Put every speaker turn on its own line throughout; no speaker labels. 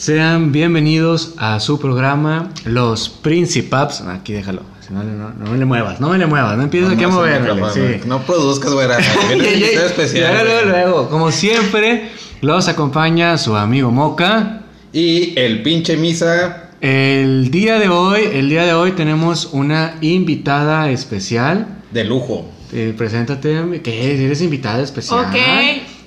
Sean bienvenidos a su programa Los Principaps. Aquí déjalo. No, no, no me le muevas, no me le muevas, no empieces aquí a moverle. Sí.
No produzcas, güera.
especial. Luego, luego, como siempre, los acompaña su amigo Moca.
Y el pinche Misa.
El día de hoy, el día de hoy tenemos una invitada especial.
De lujo.
Eh, preséntate, ¿qué? Eres invitada especial.
Ok.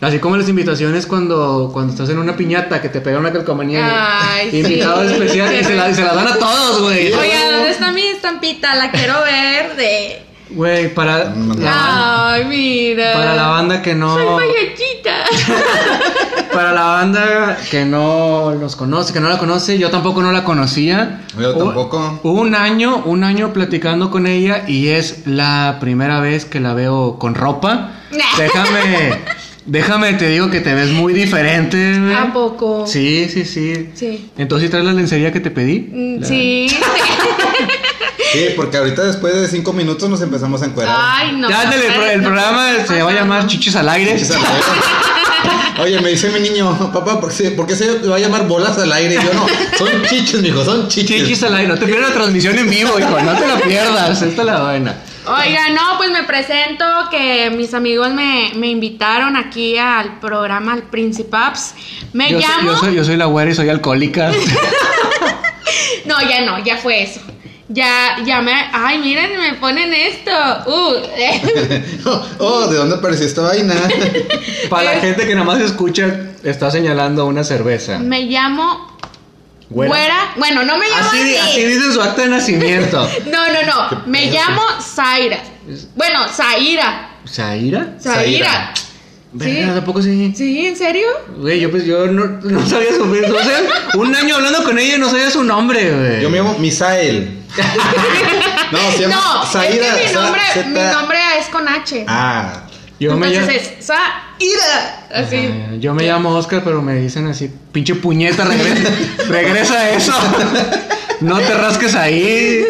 Así como las invitaciones cuando, cuando estás en una piñata que te pega una calcomanía.
Ay,
invitado
sí.
especial y se la, se la dan a todos, güey.
Oiga, ¿dónde está mi estampita? La quiero ver de.
Güey, para la,
Ay, mira.
para la banda que no.
Soy payachita.
Para la banda que no los conoce, que no la conoce, yo tampoco no la conocía.
Yo tampoco.
Un año, un año platicando con ella y es la primera vez que la veo con ropa. Déjame, déjame, te digo que te ves muy diferente. güey.
¿A poco?
Sí, sí, sí.
Sí.
Entonces, ¿sí traes la lencería que te pedí?
Mm,
La-
Sí.
Sí, porque ahorita después de cinco minutos nos empezamos a encuerar.
Ay, no.
ya, ándale, el, pro- el programa se va a llamar Chichis al aire.
Chichis al aire. Oye, me dice mi niño, papá, ¿por qué, por qué se va a llamar bolas al aire? Y yo no, son chichis, mijo, son chichis.
Chichis al aire, no te pierdas la transmisión en vivo, hijo, no te la pierdas, esta es la buena.
Oiga, no, pues me presento que mis amigos me, me invitaron aquí al programa al Principaps. Me
Yo soy,
llamo.
yo, soy, yo soy la güera y soy alcohólica.
No, ya no, ya fue eso. Ya, ya me. Ay, miren, me ponen esto. Uh.
oh, ¿de dónde apareció esta vaina?
Para la gente que nada más escucha, está señalando una cerveza.
me llamo.
Güera.
Güera. Bueno, no me llamo
Así,
así.
así dice su acta de nacimiento.
No, no, no. Me llamo Zaira. Bueno, Zaira.
¿Zaira?
Zaira.
¿Verdad? ¿A poco sí?
¿Sí? ¿En serio?
Güey, yo pues yo no, no sabía su nombre. O sea, un año hablando con ella y no sabía su nombre, güey.
Yo me llamo Misael. No, se llama
No,
Zaira.
es que mi
Sa-
nombre, mi nombre es con H.
Ah,
Yo me llamo...
Entonces es Así.
Ah, Yo me llamo Oscar, pero me dicen así, pinche puñeta, regresa, regresa a eso. No te rasques ahí.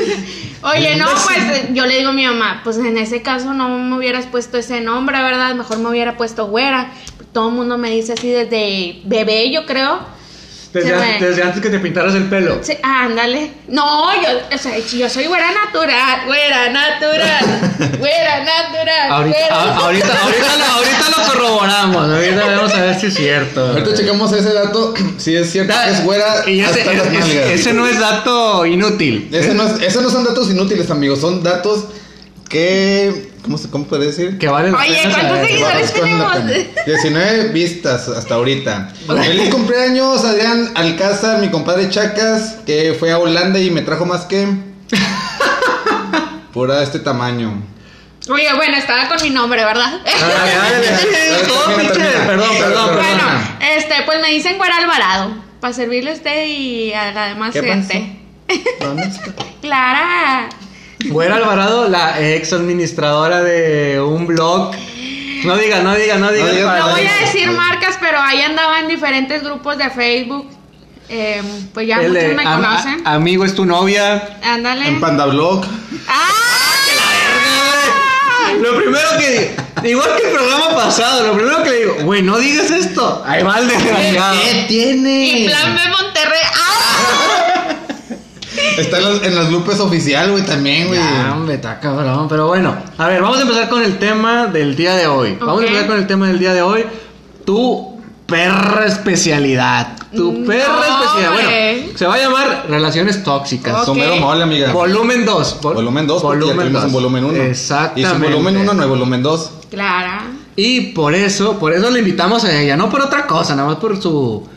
Oye, no, pues eh, yo le digo a mi mamá, pues en ese caso no me hubieras puesto ese nombre, ¿verdad? Mejor me hubiera puesto güera. Todo el mundo me dice así desde bebé, yo creo.
Desde,
Se
an-
me-
desde antes que te pintaras el pelo.
Sí, ándale. No, yo, o sea, yo soy güera natural, güera natural, güera natural.
Ahorita,
güera-
a- ahorita, ahorita, lo, ahorita lo corroboramos. Ahorita vamos a ver si es cierto.
ahorita checamos ese dato. Si es cierto que es güera,
Y ese,
hasta las
es-
nalgas.
ese no es dato inútil.
Ese no es- esos no son datos inútiles, amigos. Son datos que. ¿Cómo, se, cómo puede decir?
Que vale la
Oye,
pena
¿cuántos seguidores? Tenemos?
pena. 19 vistas hasta ahorita. Feliz cumpleaños, Adrián Alcázar, mi compadre Chacas, que fue a Holanda y me trajo más que. Pura de este tamaño.
Oye, bueno, estaba con mi nombre, ¿verdad?
Ay, ay, ay, ay, todo
Termina,
pinche-
termina.
Perdón, perdón,
Bueno,
perdón.
Bueno, este, pues me dicen güera Alvarado. Para servirle a usted y a la demás
¿Qué
gente.
¿Dónde está?
Clara.
Güera Alvarado, la ex administradora de un blog. No diga, no diga, no diga.
No diga,
para-
No voy a decir marcas, pero ahí andaba en diferentes grupos de Facebook. Eh, pues ya
El
muchos me
am-
conocen.
a- amigo es tu novia.
Ándale.
En Pandablog.
¡Ah!
Lo primero que igual que el programa pasado, lo primero que le digo, güey, no digas esto. Ahí va el desgraciado.
¿Qué tiene?
Y plan B. ¡Ah!
Está en las, en las lupes oficial, güey, también, güey.
Ya, hombre, está cabrón. Pero bueno, a ver, vamos a empezar con el tema del día de hoy. Vamos a empezar con el tema del día de hoy. Tu perra especialidad. Tu
No,
perra especialidad. Bueno, se va a llamar Relaciones Tóxicas.
Somero mole, amiga.
Volumen 2.
Volumen 2, porque ya tuvimos
dos.
un volumen 1.
Exactamente.
Y sin volumen 1 no hay volumen 2.
Clara.
Y por eso, por eso le invitamos a ella, no por otra cosa, nada más por su,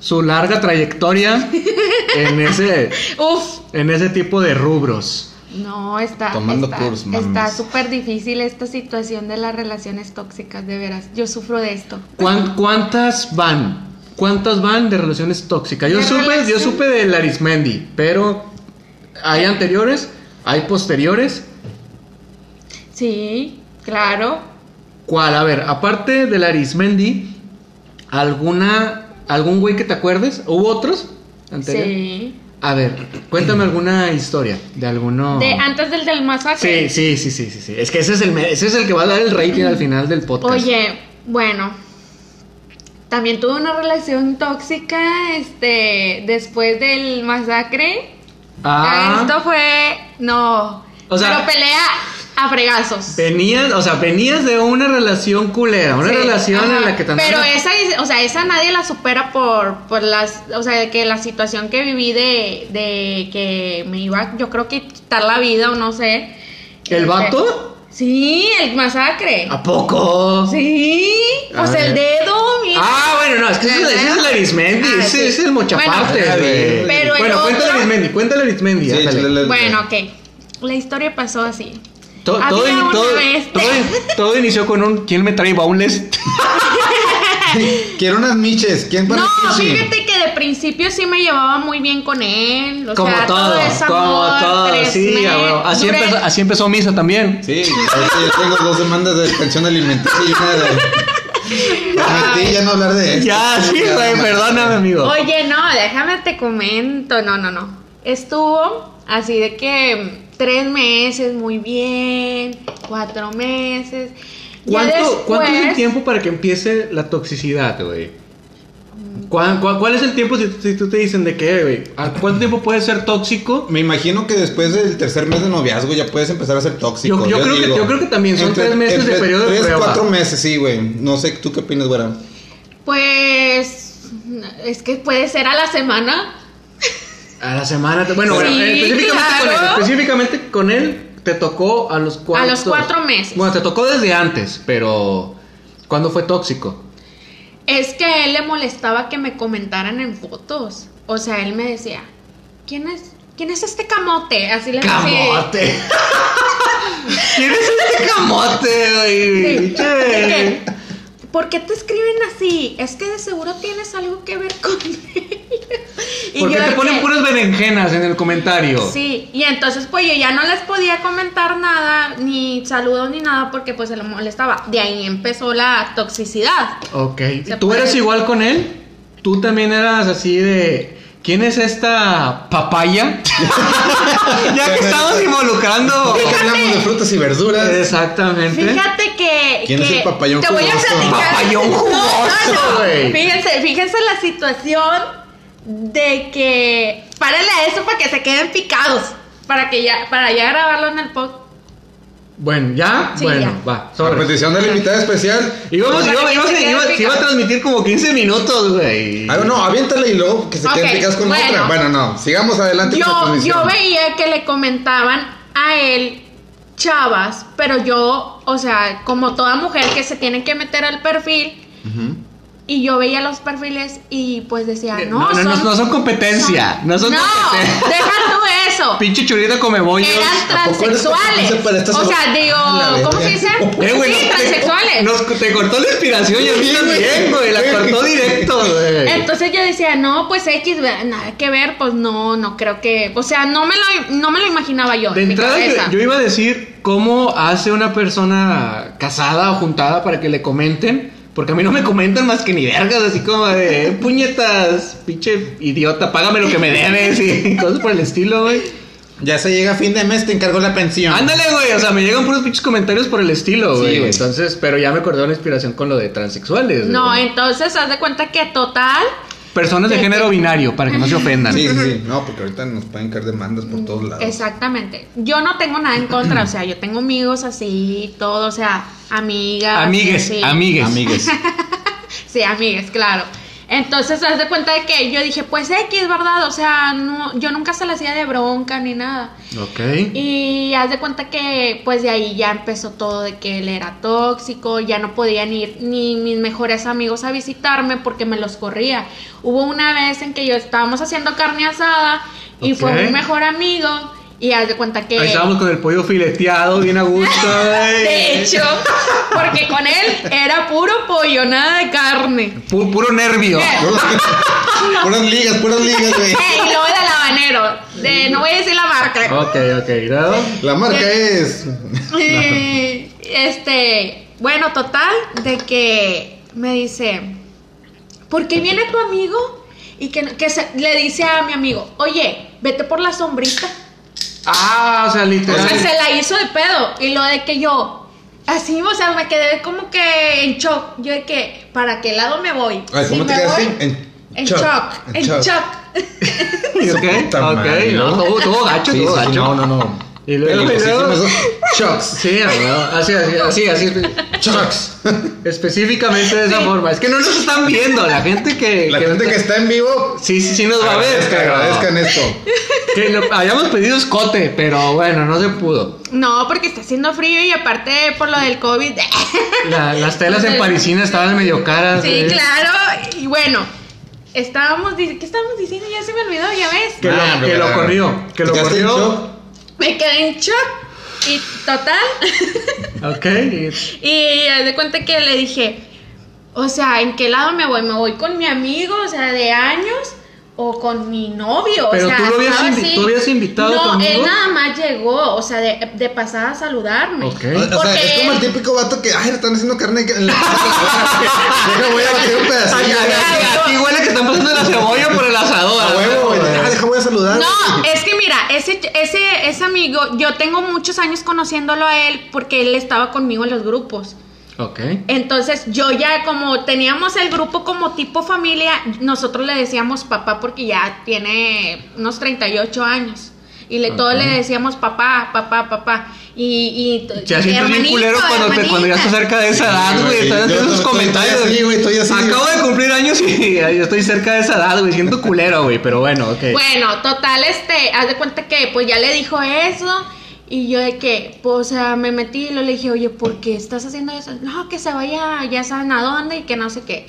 su larga trayectoria en ese,
Uf.
en ese tipo de rubros.
No, está.
Tomando
está. Está súper difícil esta situación de las relaciones tóxicas, de veras. Yo sufro de esto.
¿Cuán- ¿Cuántas van? ¿Cuántas van de relaciones tóxicas? Yo supe, yo supe de Larismendi, pero hay anteriores, hay posteriores.
Sí, claro.
¿Cuál? A ver, aparte de Larismendi, ¿alguna, algún güey que te acuerdes? ¿Hubo otros? Anterior?
Sí.
A ver, cuéntame alguna historia de alguno.
De antes del del masacre.
sí, sí, sí, sí, sí. Es que ese es el ese es el que va a dar el rating al final del podcast.
Oye, bueno. también tuve una relación tóxica, este, después del masacre.
Ah.
Esto fue, no.
O sea-
pero pelea a fregazos.
Venías, o sea, venías de una relación culera, una
Sí,
relación
ajá.
en la que te
Pero esa, es- o sea, esa nadie la supera por, por las, o sea, de que la situación que viví de, de que me iba, yo creo que quitar la vida o no sé.
¿El
Este,
vato?
Sí, el masacre.
¿A poco?
Sí,
A
o sea, el dedo, mira.
Ah, bueno, no, es que ese, es- el Arismendi,
Ah,
ese
sí.
es el mochaparte,
Bueno,
güey.
pero el
bueno, cuéntale
otro-
Arismendi, cuéntale Arismendi,
Sí,
Bueno, ok. La historia pasó así.
Todo, todo- todo- todo inició con un ¿Quién me trae baúles?
Quiero unas miches. ¿Quién para
No, fíjate que de principio sí me llevaba muy bien con él. O
como
sea,
todo,
es
como todo, sí, huevo. así, empezó, así empezó Misa también.
Sí, ahorita yo tengo dos demandas de pensión alimenticia y una de. Prometí ya no hablar de esto.
Ya, sí, güey, perdóname, amigo.
Oye, no, déjame te comento. No, no, no. Estuvo así de que tres meses muy bien, cuatro meses.
¿Cuánto, ¿Cuánto es el tiempo para que empiece la toxicidad, güey? ¿Cuál, cuál, cuál es el tiempo si, si tú te dicen de qué, güey? ¿A ¿Cuánto tiempo puede ser tóxico?
Me imagino que después del tercer mes de noviazgo ya puedes empezar a ser tóxico.
Yo- yo creo que- yo creo que también son tres meses de periodo de
Tres,
prueba.
cuatro meses, sí, güey. No sé, ¿tú qué opinas, güera?
Pues es que puede ser a la semana.
A la semana. Bueno,
Sí,
bueno, eh, específicamente, con él, específicamente con él te tocó a los cuatro.
A los cuatro meses.
Bueno, te tocó desde antes, pero ¿cuándo fue tóxico?
Es que a él le molestaba que me comentaran en fotos. O sea, él me decía, ¿quién es, ¿quién es este camote? Así le decía.
¡Camote! ¿Quién es este camote?
Sí. ¿Por qué te escriben así? Es que de seguro tienes algo que ver con él. Y
¿Por qué
yo
te ponen
que-
puras berenjenas en el comentario?
Sí, y entonces pues yo ya no les podía comentar nada, ni saludos ni nada, porque pues se le molestaba. De ahí empezó la toxicidad.
Ok. ¿Tú
puede-
eras igual con él? ¿Tú también eras así de... ¿Quién es esta papaya? ya que estamos involucrando...
Ya hablamos de frutas y verduras.
Exactamente.
Fíjate que.
¿Quién es el papayón
Te voy a
jugoso?
platicar.
Papayón
No,
jugoso,
no, no. Fíjense, fíjense la situación de que. Párale a eso para que se queden picados. Para que ya, para ya grabarlo en el podcast.
Bueno, ¿ya?
Sí,
bueno,
ya.
va.
A
sorry.
petición de la invitada especial.
Íbamos,
Para
iba, iba-
se queden
iba- se iba a transmitir como 15 minutos, güey.
Ah, no, aviéntale y luego que se queden
Ok,
picadas con
bueno.
otra. Bueno, no, sigamos adelante con la
Yo, yo veía que le comentaban a él chavas, pero yo, o sea, como toda mujer que se tiene que meter al perfil.
Ujú.
Y yo veía los perfiles y pues decía, no,
No, no, no, no son competencia, no son competencia.
deja tú eso.
Pinche churita come bollos.
Eran
¿A poco eres
transexuales. O sea, digo, ¿cómo se dice?
Eh,
sí,
no, te-
transexuales.
nos- te cortó la inspiración y a mí también, güey. La cortó directo, güey.
Entonces yo decía, no, pues X, nada que ver, pues no, no creo que, o sea, no me lo, no me lo imaginaba yo.
De
en
entrada, yo, yo iba a decir cómo hace una persona casada o juntada para que le comenten. Porque a mí no me comentan más que ni vergas, así como de "Eh, puñetas, pinche idiota, págame lo que me debes y cosas por el estilo, güey.
Ya se llega a fin de mes, te encargó la pensión.
Ándale, güey, o sea, me llegan puros pinches comentarios por el estilo, güey. Entonces, pero ya me acordé de una inspiración con lo de transexuales.
No,
güey.
entonces haz de cuenta que total,
Personas de género binario, para que no se ofendan.
Sí, sí, sí. No, porque ahorita nos pueden caer demandas por todos lados.
exactamente. Yo no tengo nada en contra, o sea, yo tengo amigos así, todo, o sea, amigas.
Amigues,
así.
amigues.
Amigues.
Sí, amigas, claro. Entonces, haz de cuenta de que yo dije, pues X, ¿verdad? O sea, no, yo nunca se la hacía de bronca ni nada.
Ok.
Y haz de cuenta que, pues de ahí ya empezó todo de que él era tóxico, ya no podían ir ni mis mejores amigos a visitarme porque me los corría. Hubo una vez en que yo estábamos haciendo carne asada y fue un mejor amigo y haz de cuenta que...
Ahí estábamos con el pollo fileteado, bien a gusto, güey.
De hecho, porque con él era puro pollo, nada de carne.
Pu- puro nervio.
Puros- puras ligas, puras ligas, güey.
Eh, y luego del habanero, de, no voy a decir la marca.
Ok, ok, ¿no?
La marca
De-
es.
Y, este, bueno, total, de que me dice, ¿por qué viene tu amigo? Y que, que se- le dice a mi amigo, oye, vete por la sombrita.
Ah, o sea,
O
literal.
sea, se la hizo de pedo. Y lo de que yo, Así, o sea, me quedé como que en shock. Yo de que, ¿para qué lado me voy?
Ay, ¿cómo
Si
te quedaste?
voy,
En,
En shock, en shock.
ok,
madre,
no,
¿no?
tuvo, tuvo gacho,
Sí,
tuvo
sí, sí,
gacho.
no, no, no.
Y luego, y luego-.
Shocks.
Sí, no, así, así, así, así,
Shocks.
específicamente de esa
Sí.
forma. Es que no nos están viendo, la gente que...
La gente que está en vivo,
Sí, sí, sí nos va a ver,
agradezcan,
pero...
agradezcan esto.
Que lo- habíamos pedido escote, pero bueno, no se pudo.
No, porque está haciendo frío y aparte por lo del COVID.
La- las telas en parisina estaban medio caras.
Sí, claro. Y bueno, estábamos ¿qué estábamos diciendo? Ya se me olvidó, ya ves.
Que,
Ah,
lo, que corrió, que
¿Te
lo corrió.
Me quedé en shock. Y total.
Ok. y-
de cuenta que le dije, o sea, ¿en qué lado me voy? ¿Me voy con mi amigo, o sea, de años? ¿O con mi novio?
Pero
o sea,
tú lo habías
estaba
invi-
así.
tú habías invitado
No,
amigo.
él nada más llegó, o sea, de, de pasada a saludarme.
Ok.
O, o sea,
Porque-
es como el típico vato que, ay, le están haciendo carne en la Deja, voy a batir un
Ay,
pedacillo.
ay, ay,
güey.
Aquí huele que están pasando la cebolla por el asador.
A huevo, güey. Ah, deja, voy a saludar.
No, es que mira, ese, ese, ese amigo, yo tengo muchos años conociéndolo a él porque él estaba conmigo en los grupos.
Ok.
Entonces yo ya como teníamos el grupo como tipo familia, nosotros le decíamos papá porque ya tiene unos 38 años. Y le, todos
Ok.
le decíamos papá, papá, papá. Y, y
Se sientes bien culero cuando, te, cuando ya estás cerca de esa edad, güey. Estás
yo
haciendo esos
estoy-
comentarios.
estoy así, güey, estoy así.
Acabo de cumplir años y ya estoy cerca de esa edad, güey. Siento culero, güey. Pero bueno, ok.
Bueno, total, este, haz de cuenta que pues ya le dijo eso. Y yo de que, pues, o sea, me metí y le dije, oye, ¿por qué estás haciendo eso? No, que se vaya, ya saben a dónde y que no sé qué.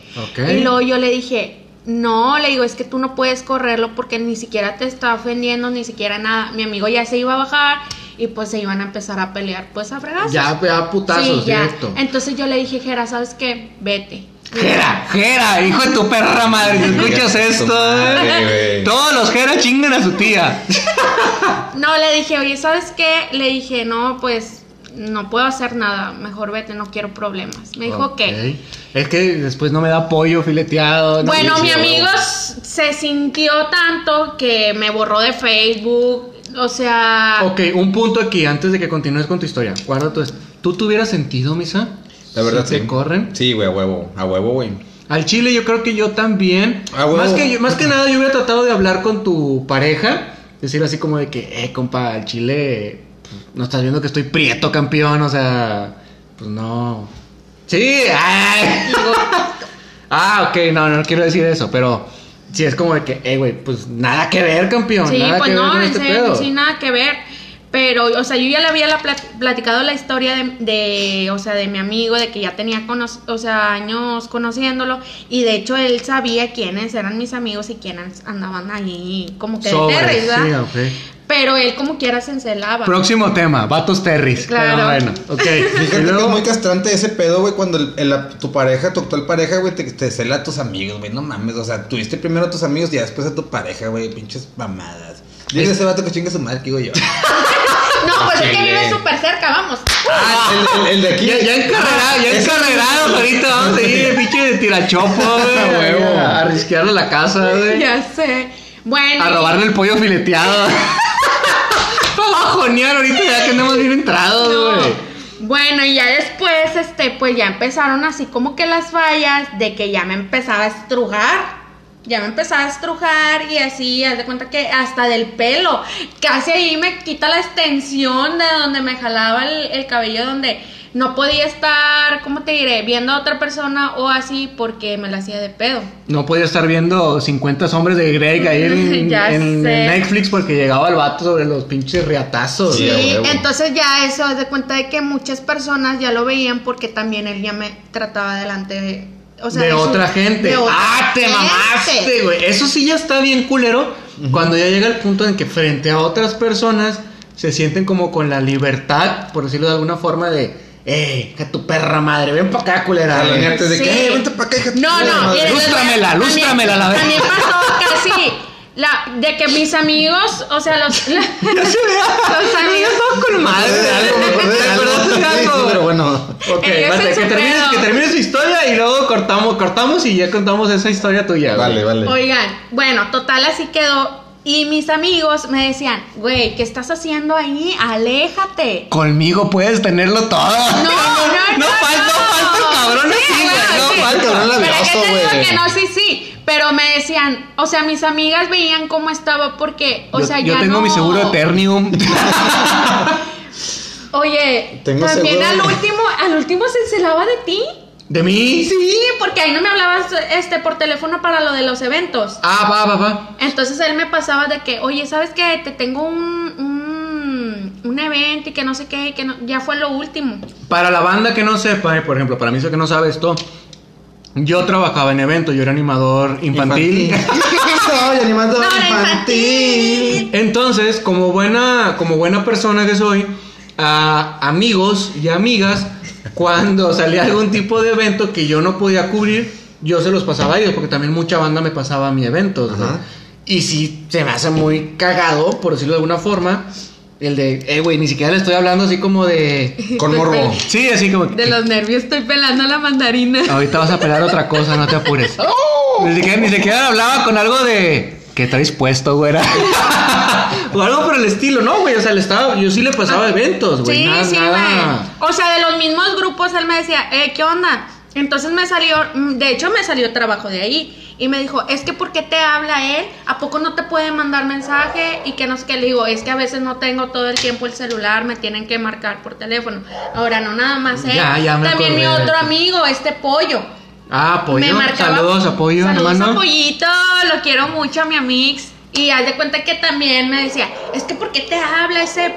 Y luego yo le dije, no, le digo, es que tú no puedes correrlo porque ni siquiera te está ofendiendo, ni siquiera nada. Mi amigo ya se iba a bajar y pues se iban a empezar a pelear, pues a fregazos.
Ya, ya putazos,
Sí, ya.
directo.
Entonces yo le dije, Jera, ¿sabes qué? Vete.
Jera, Jera, hijo de tu perra madre, si escuchas esto,
madre.
Todos los Jera chingan a su tía.
No, le dije, oye, ¿sabes qué? Le dije, no, pues no puedo hacer nada, mejor vete, no quiero problemas. Me dijo
Ok.
que.
Es que después no me da pollo fileteado. no
Bueno, mi amigo se sintió tanto que me borró de Facebook, o sea...
Ok, un punto aquí antes de que continúes con tu historia. Guarda tu. ¿Tú tuvieras sentido, Misa?
La verdad,
si
sí.
te corren?
Sí, güey, a huevo. A huevo, güey.
Al chile yo creo que yo también.
Ah, huevo.
más, que, yo- más que nada yo hubiera tratado de hablar con tu pareja. Decir así como de que, eh, compa, al chile... pues, no estás viendo que estoy prieto, campeón. O sea, pues no. Sí, ay. ah, ok, no, no quiero decir eso, pero... Sí, es como de que, eh, güey, pues nada que ver, campeón.
Sí,
nada
pues
que ver
no,
con
en
este
serio,
pedo.
sin nada que ver. Pero, o sea, yo ya le había la plat- platicado la historia de, de, o sea, de mi amigo, de que ya tenía, cono- o sea, años conociéndolo. Y de hecho, él sabía quiénes eran mis amigos y quiénes andaban ahí como que de
Sobres,
terris,
sí,
¿verdad?
ok.
Pero él como quiera se encelaba.
Próximo tema, vatos terris.
Claro.
Pero bueno, ok.
Fíjate
luego-
que es muy castrante ese pedo, güey, cuando el- el- la- tu pareja, tu actual pareja, güey, te, te cela a tus amigos, güey, no mames, o sea, tuviste primero a tus amigos y después a tu pareja, güey, pinches mamadas. Dile
Es-
ese vato que chingue su madre, que digo yo.
No, pues es que vive súper cerca, vamos.
Ah, el, el- el de aquí.
Ya, ya encarrerado, ya
Ah,
encarrerados ahorita vamos a ir de pinche de tirachopo, güey.
A
risquearle la casa, güey.
Ya sé. Bueno.
A robarle el pollo fileteado. Para bajonear ahorita ya que andamos bien entrados,
No.
güey.
Bueno, y ya después, este, pues ya empezaron así como que las fallas de que ya me empezaba a estrujar. Ya me empezaba a estrujar y así, haz de cuenta que hasta del pelo. Casi ahí me quita la extensión de donde me jalaba el, el cabello, donde no podía estar, ¿cómo te diré? Viendo a otra persona o así porque me la hacía de pedo.
No podía estar viendo 50 sombres de Greg ahí en. Netflix porque llegaba el vato sobre los pinches riatazos.
Sí,
entonces ya eso, haz de cuenta de que muchas personas ya lo veían porque también él ya me trataba delante de... O sea,
de otra gente.
de otra
ah, te mamaste, güey. Eso sí ya está bien culero. Cuando ya llega el punto en que frente a otras personas se sienten como con la libertad, por decirlo de alguna forma, de, eh, que tu perra madre, ven para acá, culera.
Antes de
Sí.
que, eh, vente pa' acá, hija
No, no,
Lústramela,
también-
lústramela, la
También
verdad.
pasó casi la, de que mis amigos, o sea, los, la-. Los amigos
son con madre.
pero bueno.
Ok, vale, que termines, que termines su historia y luego cortamos, cortamos y ya contamos esa historia tuya. güey.
Vale, vale.
Oigan, bueno, total así quedó. Y mis amigos me decían, güey, ¿qué estás haciendo ahí? Aléjate.
Conmigo puedes tenerlo todo.
No, no, no.
No falta, falta el cabrón
Sí,
así, güey.
El cabrón
Pero
labioso,
es que te digo
güey.
que no, sí, sí. Pero me decían, o sea, mis amigas veían cómo estaba porque, o
yo,
sea,
yo
ya
tengo
no...
mi seguro Eternium.
Oye,
Tengo
también
seguro
al
de-
último, al último se encelaba de ti.
¿De mí?
Sí, porque ahí no me hablabas este por teléfono para lo de los eventos.
Ah, va, va, va.
Entonces él me pasaba de que, oye, ¿sabes qué? Te tengo un, un, un evento y que no sé qué, y que no- ya fue lo último.
Para la banda que no sepa, eh, por ejemplo, para mí eso que no sabe esto, yo trabajaba en eventos, yo era animador infantil.
Soy animador
No,
infantil.
Entonces, como buena, como buena persona que soy, a amigos y amigas, cuando salía algún tipo de evento que yo no podía cubrir, yo se los pasaba a ellos, porque también mucha banda me pasaba a mi evento.
Ajá.
Y sí, se me hace muy cagado, por decirlo de alguna forma, el de, eh, güey, ni siquiera le estoy hablando así como de...
Con morbo.
Sí, así como...
De los nervios estoy pelando la mandarina.
Ahorita vas a pelar otra cosa, no te apures. Ni siquiera, ni siquiera hablaba con algo de. ¿Qué traes puesto, güera? o algo por el estilo, ¿no, güey? O sea, le estaba, yo sí le pasaba eventos, güey.
Sí,
nada,
sí, güey. O sea, de los mismos grupos él me decía, eh, ¿qué onda? Entonces me salió, mm, de hecho me salió trabajo de ahí. Y me dijo, es que ¿por qué te habla él? ¿A poco no te puede mandar mensaje? Y que no sé qué. Le digo, es que a veces no tengo todo el tiempo el celular, me tienen que marcar por teléfono. Ahora, no nada más él.
Ya, ya me
También mi otro amigo, este pollo.
Ah, apoyo.
Me marcaba-
Saludos, apoyo,
Saludos
hermano.
a Pollito, lo quiero mucho a mi amix. Y haz de cuenta que también me decía, es que ¿por qué te habla ese?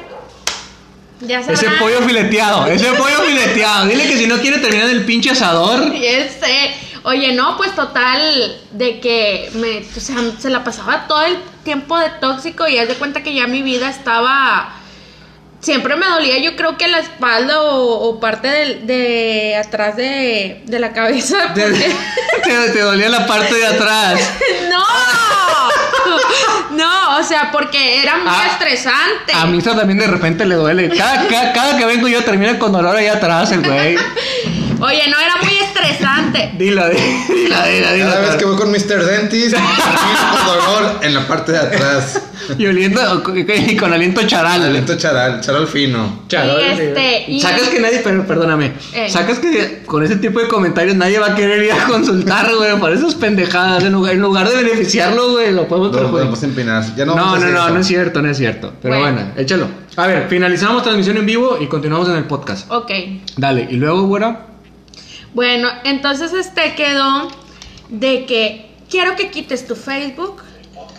Ya
Ese pollo fileteado, ese pollo fileteado. Dile que si no quiere terminar el pinche asador.
Y ese, oye, no, pues total, de que me, o sea, se la pasaba todo el tiempo de tóxico y haz de cuenta que ya mi vida estaba, siempre me dolía, yo creo que la espalda o, o parte del- de, atrás de, de la cabeza.
Te,
porque-
te- te dolía la parte de atrás.
no, no, o sea, porque era muy
Ah,
estresante.
A Misa también de repente le duele. Cada, cada, cada que vengo yo termina con dolor ahí atrás el güey.
Oye, no, era muy estresante.
Dila, dila, dila, dila.
Cada vez que voy con Mr. Dentist, con dolor en la parte de atrás.
Y oliendo, y con aliento charal.
Aliento charal, charal fino.
Charal,
Y este, y-
Sacas que nadie, pero perdóname.
Eh.
Sacas que con ese tipo de comentarios nadie va a querer ir a consultar, güey, por esas pendejadas. En lugar, en lugar de beneficiarlo, güey, lo podemos
No, empinar. Ya no,
No,
vamos a
no, no es cierto, no es cierto. Pero
Bueno.
bueno, échalo. A ver, finalizamos transmisión en vivo y continuamos en el podcast.
Ok.
Dale, y luego, güera.
Bueno, entonces este quedó de que quiero que quites tu Facebook.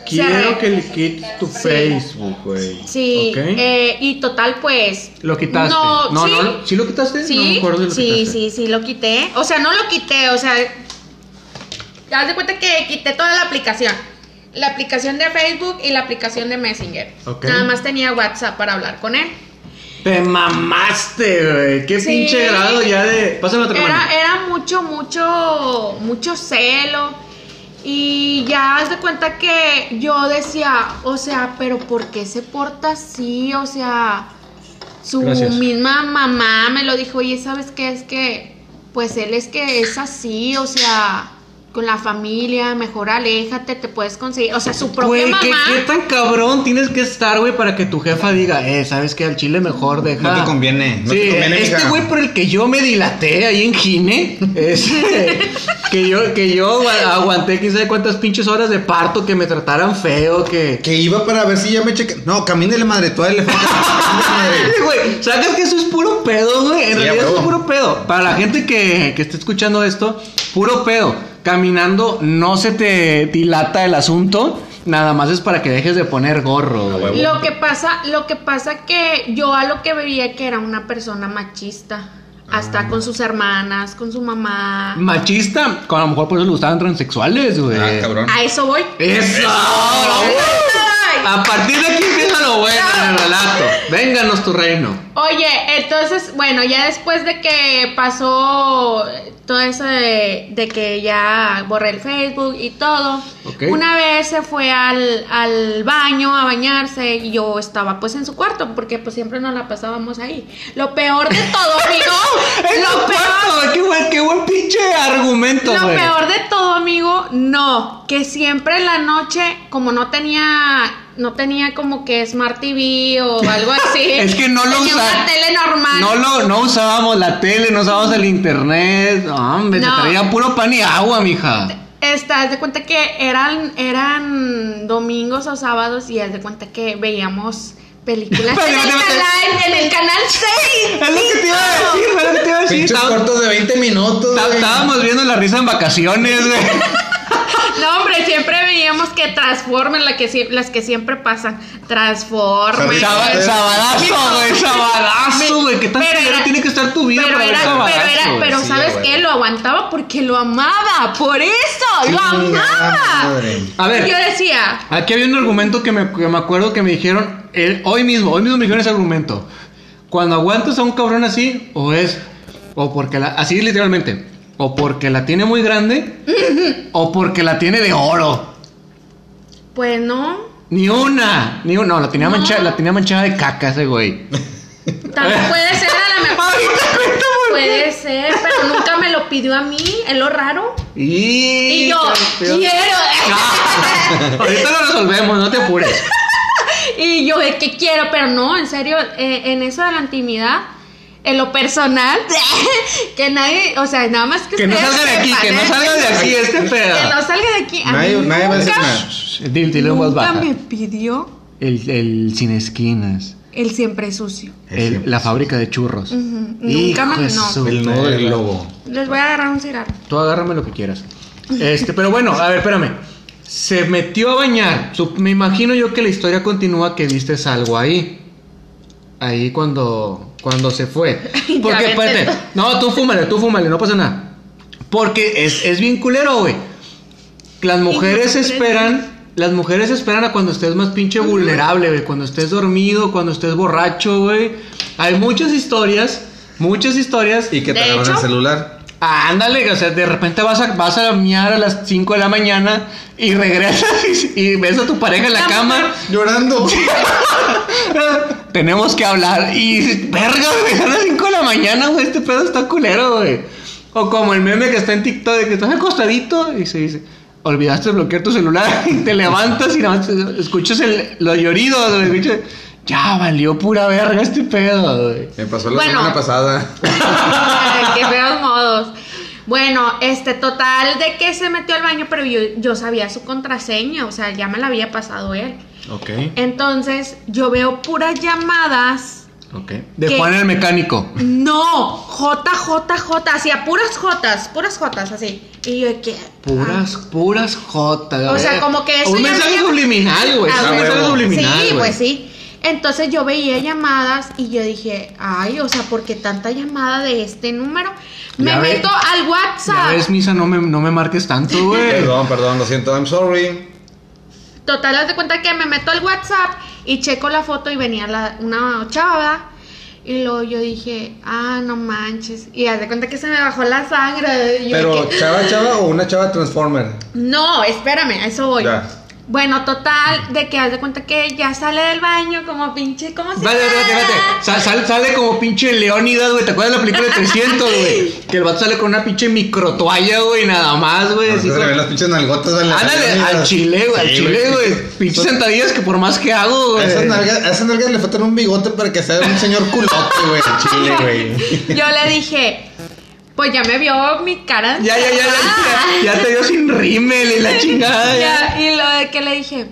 Quiero que le quites tu
Sí.
Facebook, güey.
Sí, eh, y total pues...
Lo quitaste.
No,
no,
sí.
no, ¿sí lo quitaste?
Sí,
no me acuerdo de lo
sí,
quitaste.
sí, sí, lo quité. O sea, no lo quité, o sea, haz de cuenta que quité toda la aplicación. La aplicación de Facebook y la aplicación de Messenger.
Ok.
Nada más tenía WhatsApp para hablar con él.
Te mamaste, güey. Qué
Sí.
pinche grado ya de. Pásame otra mano.
Era, era mucho, mucho, mucho celo. Y ya haz de cuenta que yo decía, o sea, pero ¿por qué se porta así? O sea, su
Gracias.
misma mamá me lo dijo, oye, ¿sabes qué? Es que, pues él es que es así, o sea, con la familia, mejor aléjate, te puedes conseguir, o sea, su propia
Güey,
mamá.
¿qué, qué tan cabrón tienes que estar, güey, para que tu jefa diga, eh, ¿sabes qué? Al chile mejor deja.
No te conviene, no
sí,
te conviene,
este
mija.
güey por el que yo me dilaté ahí en Gine, es que yo, que yo agu- aguanté quién sabe cuántas pinches horas de parto, que me trataran feo, que.
Que iba para ver si ya me cheque. No, camínele madre, toda le.
Güey, ¿sabes que eso es puro pedo, güey? En
Sí,
realidad es puro pedo. Para la gente que, que esté escuchando esto, puro pedo. Caminando no se te dilata el asunto, nada más es para que dejes de poner gorro, güey.
Lo que pasa, lo que pasa que yo a lo que veía que era una persona machista. Hasta con sus hermanas, con su mamá.
Machista, a lo mejor por eso le gustaban transexuales, güey.
Ah, cabrón.
A eso voy.
¡Eso!
Ay.
A partir de aquí empieza lo bueno en el relato. Vénganos tu reino.
Oye, entonces, bueno, ya después de que pasó todo eso de, de que ya borré el Facebook y todo, una vez se fue al, al baño a bañarse y yo estaba pues en su cuarto porque pues siempre nos la pasábamos ahí. Lo peor de todo, amigo,
¡Es
lo
lo
peor,
¡Qué buen, qué buen pinche argumento,
lo
güey!
peor de todo, amigo, no, que siempre en la noche, como no tenía, no tenía como que Smart TV o algo así.
Es que no lo
tenía
usa-
una tele normal.
No, lo, no usábamos la tele, no usábamos el internet. No, hombre,
No.
te traía puro pan y agua, mija.
Estás de cuenta que eran, eran domingos o sábados y haz de cuenta que veíamos películas en, el canal, en el canal 6.
Es lo que te iba a decir, es lo que te iba a decir.
Cortos de 20 minutos.
Estábamos viendo la risa en vacaciones, güey.
No, hombre, siempre veíamos que Transformers, la que, sie- las que siempre pasan.
Pues,
Sabadazo, güey, sabadazo, güey. ¿Qué tan
era-
tiene que estar tu vida
pero
para ver
era,
sabadazo,
pero, era, pero
sí,
¿sabes qué? Lo aguantaba porque lo amaba. Por eso, lo amaba.
A ver.
Yo decía,
Aquí había un argumento que me, que me acuerdo que me dijeron el- hoy mismo, hoy mismo me dijeron ese argumento. Cuando aguantas a un cabrón así, o es, o porque la, así literalmente, o porque la tiene muy grande, o porque la tiene de oro.
pues no.
Ni una, ni una, no, la tenía,
No.
manchada, la tenía manchada de caca ese güey.
También puede ser a la mejor. Puede ser, pero nunca me lo pidió a mí, es lo raro.
Y,
Y yo, quiero.
Ahorita lo resolvemos, no te apures.
Y yo, de que quiero, pero no, en serio, eh, en eso de la intimidad, en lo personal, que nadie, o sea, nada más que
Que no salga de aquí, que no
¿eh?
salga de aquí este pedo.
Que no salga de aquí. A
Nadie- va a decir nada.
Dile, voz baja.
me pidió
El, el sin esquinas.
el siempre sucio.
El- la fábrica de churros.
Nunca me- no.
El nudo del globo.
Les voy a agarrar un cigarro.
Tú agárrame lo que quieras. Este, pero bueno, a ver, espérame. Se metió a bañar. Me imagino yo que la historia continúa que vistes algo ahí. Ahí cuando, cuando se fue. Porque, espérate. No, tú fúmale, tú fúmale, no pasa nada. Porque es, es bien culero, güey. Las mujeres esperan. Las mujeres esperan a cuando estés más pinche vulnerable, güey. Cuando estés dormido, cuando estés borracho, güey. Hay muchas historias. Muchas historias.
Y que te agarran el celular.
Ah, ándale, o sea, de repente vas a, vas a miar a las 5 de la mañana y regresas y, y ves a tu pareja en la cama.
Llorando.
Tenemos que hablar. Y, verga, güey, son las 5 de la mañana, güey, este pedo está culero, güey. O como el meme que está en TikTok de que estás acostadito y se dice, olvidaste de bloquear tu celular y te levantas y nada más escuchas el, los lloridos, güey, escuchas, ya valió pura verga este pedo, güey.
Me pasó la
Bueno.
semana pasada.
Ay, qué feos modos. Bueno, este total de que se metió al baño, pero yo, yo sabía su contraseña, o sea, ya me la había pasado él.
Ok,
Entonces, yo veo puras llamadas.
ok. De
¿Qué?
Juan el mecánico.
No, J, J, J, hacía puras Jotas, puras Jotas, así. Y yo de que.
Puras, puras jotas.
O sea, como que eso
Un mensaje
me-
subliminal, güey.
Ah,
un mensaje subliminal.
Sí,
güey.
pues sí. Entonces yo veía llamadas y yo dije, ay, o sea, ¿por qué tanta llamada de este número? Me
Ya ve-
meto al
Ya
WhatsApp.
ves, Misa, no me, no me marques tanto, güey.
Perdón, perdón, lo siento, I'm sorry.
Total, haz de cuenta que me meto al WhatsApp y checo la foto y venía la, una chava. Y luego yo dije, ah, no manches. Y haz de cuenta que se me bajó la sangre. y yo
Pero, ¿chava, chava o una chava transformer?
No, espérame, a eso voy.
Ya.
Bueno, total, de que haz de cuenta que ya sale del baño como pinche, ¿cómo se
Vale, espérate. Sa- sal- sale como pinche Leónidas, güey. ¿Te acuerdas de la película de 300, güey? Que el vato sale con una pinche micro toalla, güey, nada más, güey. así
se ven las pinches nalgotas en la
Ándale, al chile, güey, al chile, güey. Pinches sentadillas que por más que hago,
A
güey.
esas nalgas, a esas nalgas le faltan un bigote para que sea un señor culote, güey. al Chile, güey.
Yo le dije, pues ya me vio mi cara.
Ya, ya, ya, ya, ya, ya te dio sin rímel y la chingada. Ya.
Ya, y lo de que le dije,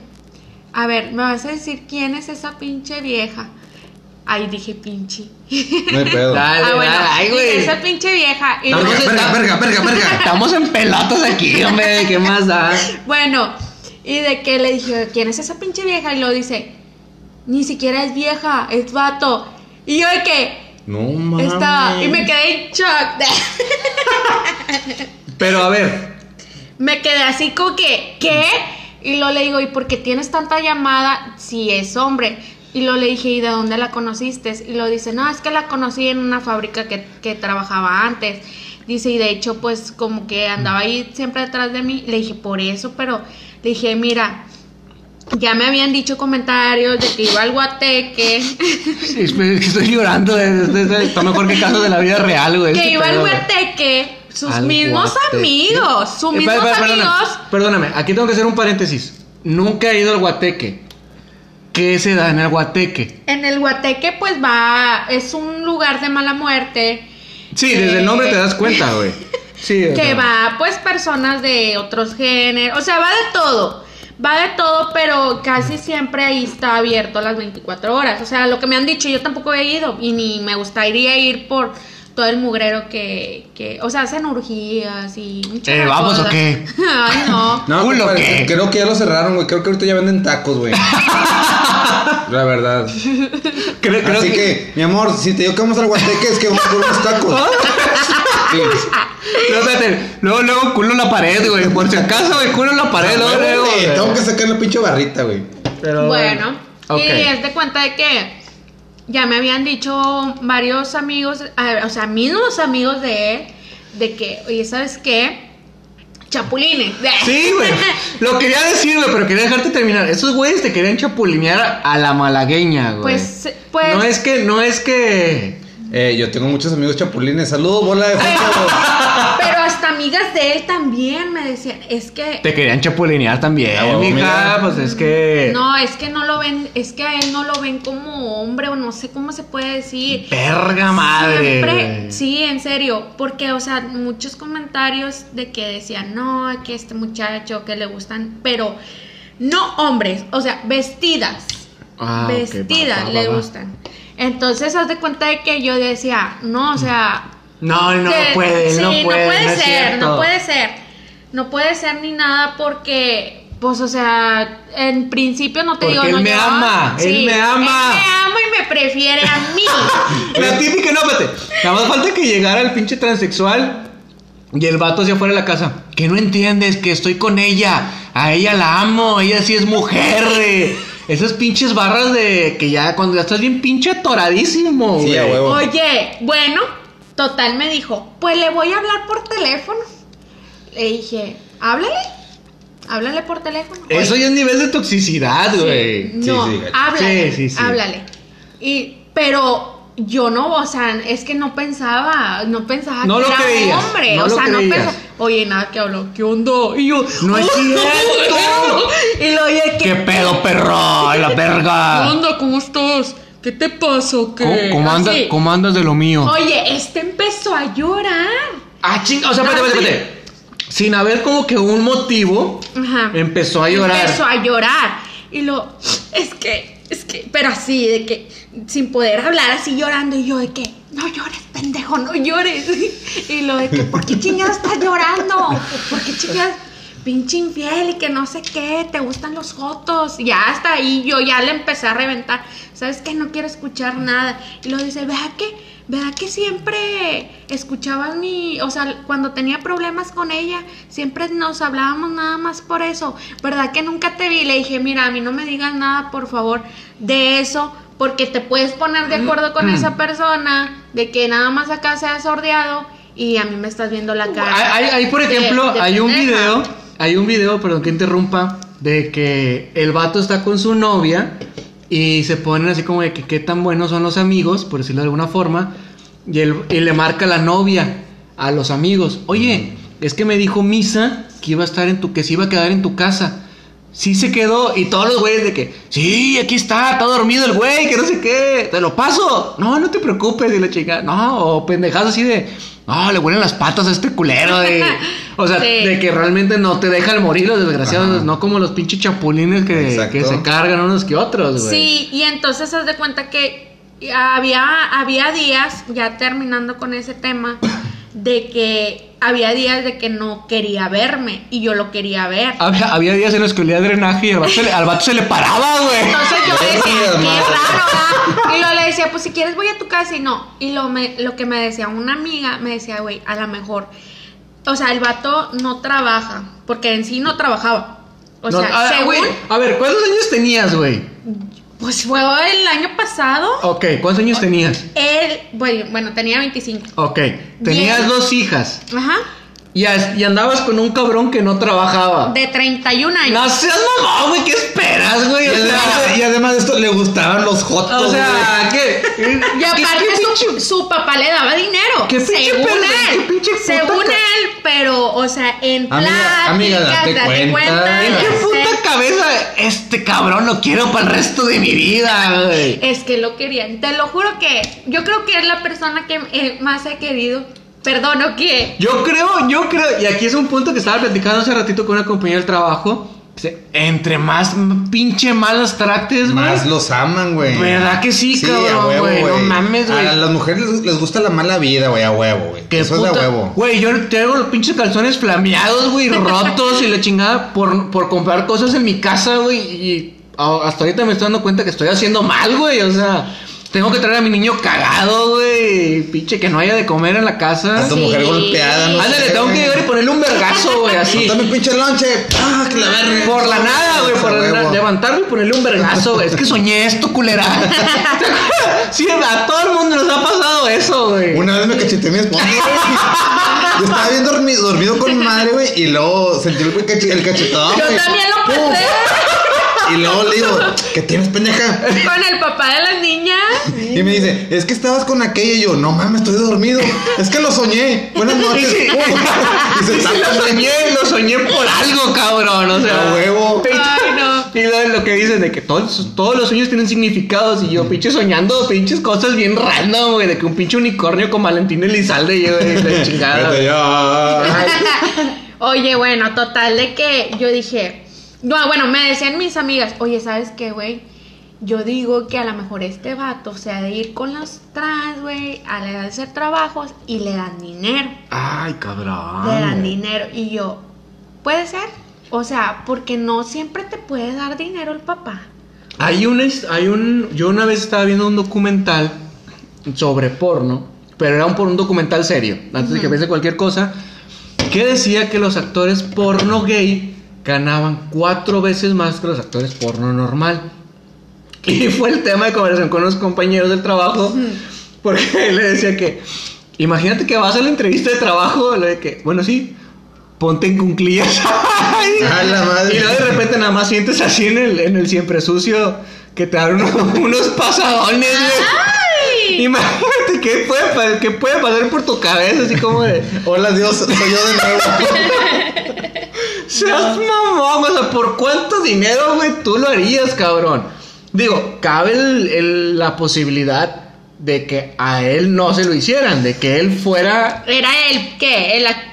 a ver, ¿me vas a decir quién es esa pinche vieja? Ahí dije pinche.
No hay pedo.
Dale,
ah, bueno,
dale, ay, güey.
esa pinche vieja. Y
Verga, verga, verga, verga, verga.
Estamos en pelotas aquí, hombre. ¿Qué más da?
Bueno, y de que le dije, ¿quién es esa pinche vieja? Y lo dice, ni siquiera es vieja, es vato. Y yo de que
No mames.
estaba, y me quedé en shock.
Pero a ver,
me quedé así como que, ¿qué? Y lo le digo, ¿y por qué tienes tanta llamada si es hombre? Y lo le dije, ¿y de dónde la conociste? Y lo dice, no, es que la conocí en una fábrica que, que trabajaba antes. Dice, y de hecho, pues como que andaba ahí siempre detrás de mí. Le dije, por eso, pero le dije, mira, ya me habían dicho comentarios de que iba al guateque.
Sí, estoy llorando. es- es- es- Está mejor que casos de la vida real, güey.
que
este
iba al guateque. Sus
Al
mismos amigos. Sus
Eh,
mismos
per- per- perdóname,
amigos.
Perdóname, aquí tengo que hacer un paréntesis. Nunca he ido al Guateque. ¿Qué se da en el Guateque?
En el guateque, pues va. Es un lugar de mala muerte.
Sí, desde el nombre te das cuenta, güey. Sí,
que
sea,
va pues personas de otros géneros, o sea, va de todo, va de todo, pero casi siempre ahí está abierto las 24 horas, o sea, lo que me han dicho, yo tampoco he ido y ni me gustaría ir por todo el mugrero que, que o sea, hacen urgías y muchas
Eh, ¿vamos o qué?
Ay, no.
No,
Culo,
compadre,
¿qué?
creo que ya lo cerraron, güey. Creo que ahorita ya venden tacos, güey. La verdad.
Creo, creo
Así que... mi amor, si te digo que vamos al Guateque es que vamos por unos tacos. Sí.
No, espérate. Luego, luego, culo en la pared, güey. Por si acaso, güey, culo en la pared, luego, luego.
Güey,
güey.
Tengo que sacar la pinche barrita, güey.
Pero,
Bueno, y es de cuenta de que ya me habían dicho varios amigos, o sea, mismos amigos de él, de que, oye, ¿sabes qué? Chapulines.
Sí, güey. Lo quería decir, güey, pero quería dejarte terminar. Esos güeyes te querían chapulinear a la malagueña, güey.
Pues, pues.
No es que, no es que.
Eh, yo tengo muchos amigos chapulines. Saludos, bola de fotos.
Pero hasta amigas de él también me decían, es que.
Te querían chapulinear también,
Ah,
mija.
mira.
Pues es que.
No, es que no lo ven, es que a él no lo ven como hombre o no sé cómo se puede decir.
Verga madre.
Siempre, sí, en serio, porque, o sea, muchos comentarios de que decían, no, que este muchacho que le gustan, pero no hombres, o sea, vestidas,
Ah,
vestidas
va, va,
le
va,
gustan. Entonces, haz de cuenta de que yo decía, no, o sea,
No, no puede,
sí,
no puede.
no ser, no puede ser, no puede ser ni nada porque, pues, o sea, en principio no te
Porque
digo,
él
no,
me
yo-
ama, él me ama.
él me ama y me prefiere a mí.
La típica, no, espérate. Nada más falta que llegara el pinche transexual y el vato hacia afuera de la casa. Que no entiendes que estoy con ella. A ella la amo, ella sí es mujer. Esas pinches barras de que ya cuando ya estás bien pinche atoradísimo,
Sí,
güey.
a huevo.
Oye, bueno, total me dijo, pues le voy a hablar por teléfono. Le dije, háblale, háblale por teléfono.
Eso ya es nivel de toxicidad, güey.
No,
Sí,
háblale,
Sí, sí, sí.
háblale. Y, pero yo no, o sea, es que no pensaba, no pensaba
No
que era
creías,
hombre,
no
o sea, no pensaba, oye, nada que habló, ¿qué onda? Y yo,
No es cierto.
y lo oye,
¿Qué pedo, perro? ¡Ay, la verga!
¿Qué onda? ¿Cómo estás? ¿Qué te pasa? o ¿Qué?
¿Cómo, cómo anda- cómo andas de lo mío?
Oye, este empezó a llorar.
Ah, chinga, o sea, espérate,
Ah,
espérate, espérate. Sin haber como que un motivo,
Ajá.
empezó a llorar.
Empezó a llorar. Y lo, es que, es que, pero así, de que, sin poder hablar, así llorando. Y yo de que, no llores, pendejo, no llores. Y lo de que, ¿por qué chingados estás llorando? ¿Por qué chingados? Pinche infiel y que no sé qué, te gustan los fotos. Ya hasta ahí yo ya le empecé a reventar. ¿Sabes qué? No quiero escuchar nada. Y lo dice, ¿verdad que, verdad que siempre escuchabas mi, o sea, cuando tenía problemas con ella, siempre nos hablábamos nada más por eso. ¿Verdad que nunca te vi? Le dije, mira, a mí no me digas nada, por favor, de eso, porque te puedes poner de acuerdo con esa persona, de que nada más acá se ha sordeado y a mí me estás viendo la cara.
Hay, hay- hay, por
de-
ejemplo,
de
hay un video, hay un video, perdón que interrumpa, de que el vato está con su novia y se ponen así como de que qué tan buenos son los amigos, por decirlo de alguna forma, y, él, y le marca la novia a los amigos, oye, es que me dijo Misa que iba a estar en tu, que se iba a quedar en tu casa. Sí se quedó y todos los güeyes de que, sí, aquí está, está dormido el güey, que no sé qué, te lo paso. No, no te preocupes, y la chica, no, o pendejadas así de, no, le huelen las patas a este culero de, o sea,
Sí.
de que realmente no te deja el morir los desgraciados,
Ajá.
no como los pinches chapulines que, que se cargan unos que otros, güey.
Sí, y entonces haz de cuenta que había, había días, ya terminando con ese tema, de que había días de que no quería verme y yo lo quería ver.
Había, había días en los que olía drenaje y al vato se le, al vato se le paraba, güey.
Entonces yo
Verga,
decía, qué raro, ¿verdad? Y lo le decía, pues si quieres voy a tu casa y no. Y lo, me, lo que me decía una amiga, me decía, güey, a lo mejor, o sea, el vato no trabaja, porque en sí no trabajaba. O
No,
sea,
ah,
según,
güey, a ver, ¿cuántos años tenías, güey?
Pues fue el año pasado.
Ok, ¿cuántos años tenías?
Él, bueno, bueno, tenía 25.
Ok, tenías dos hijas
Ajá.
y, as- y andabas con un cabrón que no trabajaba.
De 31 años.
No seas mamón, güey, ¿qué esperas, güey?
Y además,
sea,
y además de esto le gustaban los hot
o sea, ¿qué?
Y aparte su, su papá le daba dinero.
¿Qué pinche
según él.
qué pinche puta
según él, pero, o sea, en
Amiga,
pláticas,
amiga, date cuenta.
¿En qué
ya
puta
sé.
Cabeza este cabrón lo quiero para el resto de mi vida, güey?
Es que lo querían. Te lo juro que yo creo que es la persona que eh, más he querido. Perdón, ¿o qué?
Yo creo, yo creo, y aquí es un punto que estaba platicando hace ratito con una compañera del trabajo. Entre más pinche malos trates, güey.
Más los aman, güey.
¿Verdad que sí,
a
cabrón,
huevo,
güey? No mames, güey.
A las mujeres les, les gusta la mala vida, güey, a huevo, güey. Eso es de
puta-
huevo.
Güey, yo traigo los pinches calzones flameados, güey, rotos y la chingada por, por comprar cosas en mi casa, güey. Y hasta ahorita me estoy dando cuenta que estoy haciendo mal, güey. O sea, tengo que traer a mi niño cagado, güey. Pinche que no haya de comer en la casa.
A tu
Sí.
mujer golpeada, no
Ándale,
sé,
tengo que llegar y ponerle un vergazo, güey, así.
Dame pinche lonche. Ah, que la verga.
Por la nada, güey, por la-
huevo.
levantarme y ponerle un vergazo, güey. Es que soñé esto, culera. sí, a todo el mundo nos ha pasado eso, güey.
Una vez me cacheteé mi esposa. Yo estaba bien dormido, dormido con mi madre, güey, y luego sentí el, cache- el cachetón,
Yo
güey.
también lo
¡Pum! Y luego le digo, ¿qué tienes, pendeja?
Con el papá de las niñas.
Y me dice, es que estabas con aquella y yo, no mames, estoy dormido. Es que lo soñé. Buenas noches. Y se
Sí,
tapa,
lo soñé, lo soñé por algo, cabrón. O sea,
A huevo.
Ay, no.
Y lo, lo que dicen de que todos, todos los sueños tienen significados. Y yo, pinche soñando, pinches cosas bien random, güey. De que un pinche unicornio con Valentín Elizalde y yo, la chingada.
Oye, bueno, total de que yo dije, no, bueno, me decían mis amigas, oye, ¿sabes qué, güey? Yo digo que a lo mejor este vato se ha de ir con los trans, güey, a la edad de hacer trabajos y le dan dinero.
Ay, cabrón.
le dan dinero. Y yo, ¿puede ser? O sea, porque no siempre te puede dar dinero el papá.
Hay un, hay un, yo una vez estaba viendo un documental sobre porno, pero era un, un documental serio, antes de que piense cualquier cosa, que decía que los actores porno gay ganaban cuatro veces más que los actores porno normal. Y fue el tema de conversación con unos compañeros del trabajo, porque él le decía que, imagínate que vas a la entrevista de trabajo, le de que, bueno, sí, ponte en cunclillas.
A la madre.
Y luego de repente nada más sientes así en el, en el siempre sucio que te dan unos, unos pasadones, güey. Imagínate qué puede, qué puede pasar por tu cabeza, así como de.
Hola Dios, soy yo de nuevo.
Seas mamón, o sea, ¿por cuánto dinero, güey, tú lo harías, cabrón? Digo, cabe el- el- la posibilidad de que a él no se lo hicieran, de que él fuera.
Era el, ¿qué? El, ac-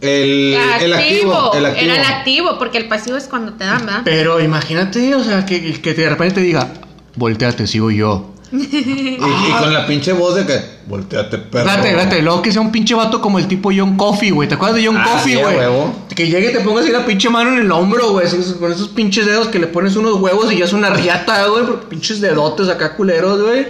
El, el activo. El activo.
Era el activo, porque el pasivo es cuando te dan, ¿verdad?
Pero imagínate, o sea, que, que de repente te diga, volteate, sigo yo.
Y, y con la pinche voz de que, volteate, perro.
Espérate, espérate, luego que sea un pinche vato como el tipo John Coffey, güey. ¿Te acuerdas de John
Ah, a
güey? Que llegue y te pongas así la pinche mano en el hombro, güey. Con esos pinches dedos que le pones unos huevos y ya es una riata, güey. Porque pinches dedotes acá culeros, güey.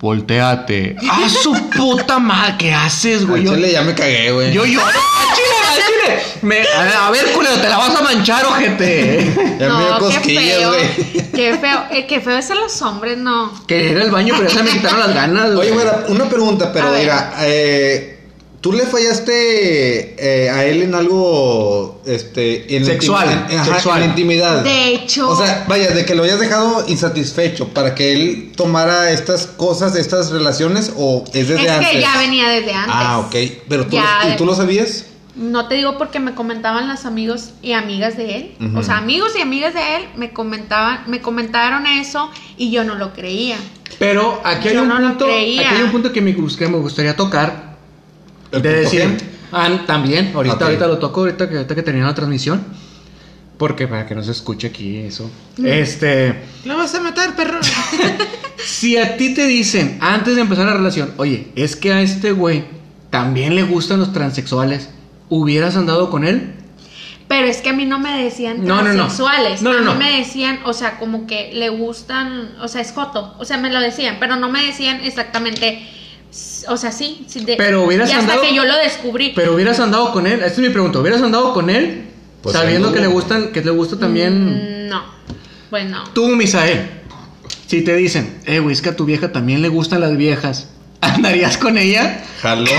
Volteate. ¡Ah, su puta madre! ¿Qué haces, güey? Yo,
ya me cagué, güey.
yo lloro. ¡Al chile! Me- a, ver, culero, te la vas a manchar, ojete.
Ya me dio
no, qué
cosquillas,
feo.
güey.
Qué feo. Eh, qué feo es a los hombres, no.
Que era el baño, pero ya se me quitaron las ganas.
Oye, güey, una pregunta, pero mira, eh, ¿tú le fallaste eh, a él en algo, este, en
Sexual,
intim- en- ajá,
sexual.
en la intimidad?
De hecho-
O sea, vaya, de que lo hayas dejado insatisfecho para que él tomara estas cosas, estas relaciones, o es desde
es
antes?
que ya venía desde antes.
Ah, ok. Pero tú,
Ya.
lo, ¿y tú lo sabías?
No te digo porque me comentaban las amigos y amigas de él. O sea, amigos y amigas de él me comentaban, me comentaron eso y yo no lo creía.
Pero aquí hay,
Yo
un
no
punto, aquí hay un punto que me, gus- que me gustaría tocar.
¿El
de decir,
G?
ah, también, ahorita, ahorita lo toco, ahorita que, ahorita que termine la transmisión. Porque para que no se escuche aquí eso. Este.
¿Lo vas a matar, perro?
Si a ti te dicen antes de empezar la relación, oye, es que a este güey también le gustan los transexuales, ¿hubieras andado con él?
Pero es que a mí no me decían
No, no, no.
transexuales.
No, no,
a mí me decían, o sea, como que le gustan, o sea, es joto. O sea, me lo decían, pero no me decían exactamente. O sea, sí. sí de-
Pero hubieras
y hasta
andado-
que yo lo descubrí.
Pero hubieras andado con él, esta es mi pregunta, ¿hubieras andado con él
Pues
Sabiendo que le gustan, que le gusta también.
Mm, No, pues no.
Tú, Misael, si te dicen, eh, güey, es que a tu vieja también le gustan las viejas, ¿andarías con ella?
Jaló.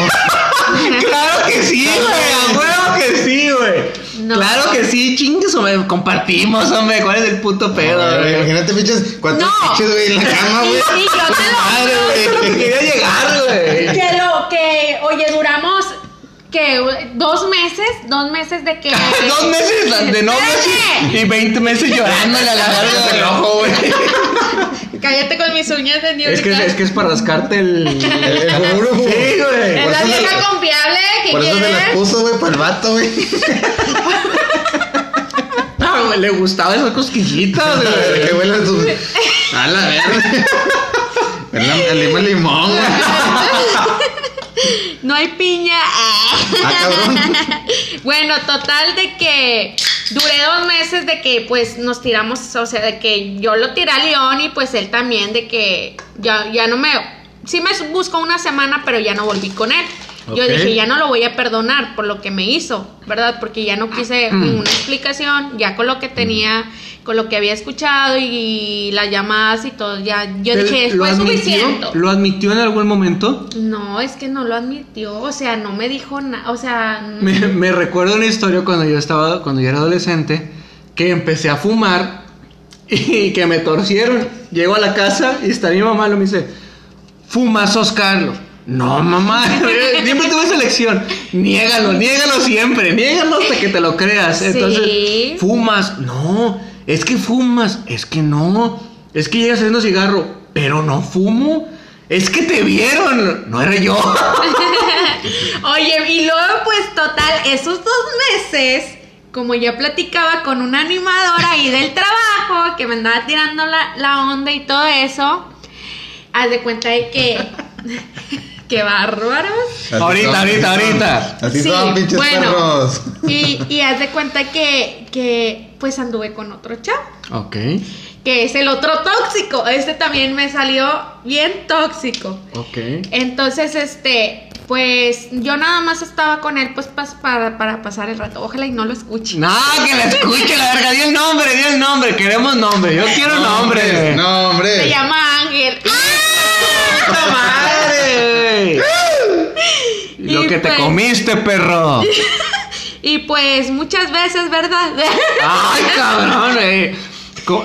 claro que sí, güey, a huevo que sí, güey.
No.
Claro que sí, chingues, hombre, compartimos, hombre, ¿cuál es el puto pedo, güey?
Imagínate, pinches, cuántos
No.
pinches, güey, en la cama,
Sí,
güey.
sí, yo te lo
Madre, güey, es lo que quería llegar, güey.
Que lo que, oye, duramos que dos meses, dos meses de que.
Dos meses de novios y, y 20 meses llorándole a la verga del ojo, güey.
Cállate con mis uñas de New
Es que, es que es para rascarte el.
El, el
Sí, güey.
Es la
se
vieja confiable que
Por eso se las
quieres.
puso, güey, para el vato, güey.
No, güey, le gustaba esas cosquillitas, güey.
Que huele tu. A la verga. Huele limón, güey.
No hay piña.
Ah,
bueno, total de que duré dos meses de que pues nos tiramos, o sea, de que yo lo tiré a León y pues él también, de que ya, ya no me... Sí me buscó una semana, pero ya no volví con él. Yo dije, ya no lo voy a perdonar por lo que me hizo, ¿verdad? Porque ya no quise
Mm.
ninguna explicación, ya con lo que tenía, con lo que había escuchado y las llamadas y todo, ya yo dije, fue suficiente.
¿Lo admitió en algún momento?
No, es que no lo admitió, o sea, no me dijo nada, o sea, no-
Me, recuerdo una historia cuando yo estaba, cuando yo era adolescente, que empecé a fumar y que me torcieron. Llego a la casa y está mi mamá, lo me dice, fumas Carlos. No, mamá, siempre tuve esa elección. Niégalo, niégalo siempre, niégalo hasta que te lo creas.
Sí.
Entonces, fumas, no, es que fumas, es que no, es que llegas haciendo cigarro, pero no fumo. Es que te vieron, no era yo.
Oye, y luego, pues total, esos dos meses, como ya platicaba con una animadora ahí del trabajo, que me andaba tirando la, la onda y todo eso, haz de cuenta de que. ¡Qué bárbaros!
Ahorita,
son,
ahorita, ahorita.
Así
Sí,
son, pinches
bueno.
perros.
Y, y haz de cuenta que, que, pues anduve con otro chavo,
Ok,
que es el otro tóxico. Este también me salió bien tóxico.
ok.
Entonces, este, pues yo nada más estaba con él, pues para, para pasar el rato. Ojalá y no lo escuche.
No, que la escuche la verga. Di el nombre, di el nombre. Queremos nombre. Yo quiero nombre.
No, hombre.
Se llama Ángel.
¡Puta madre! Lo
Y
que te
pues-
comiste, perro.
Y pues muchas veces, ¿verdad?
Ay, cabrón, eh.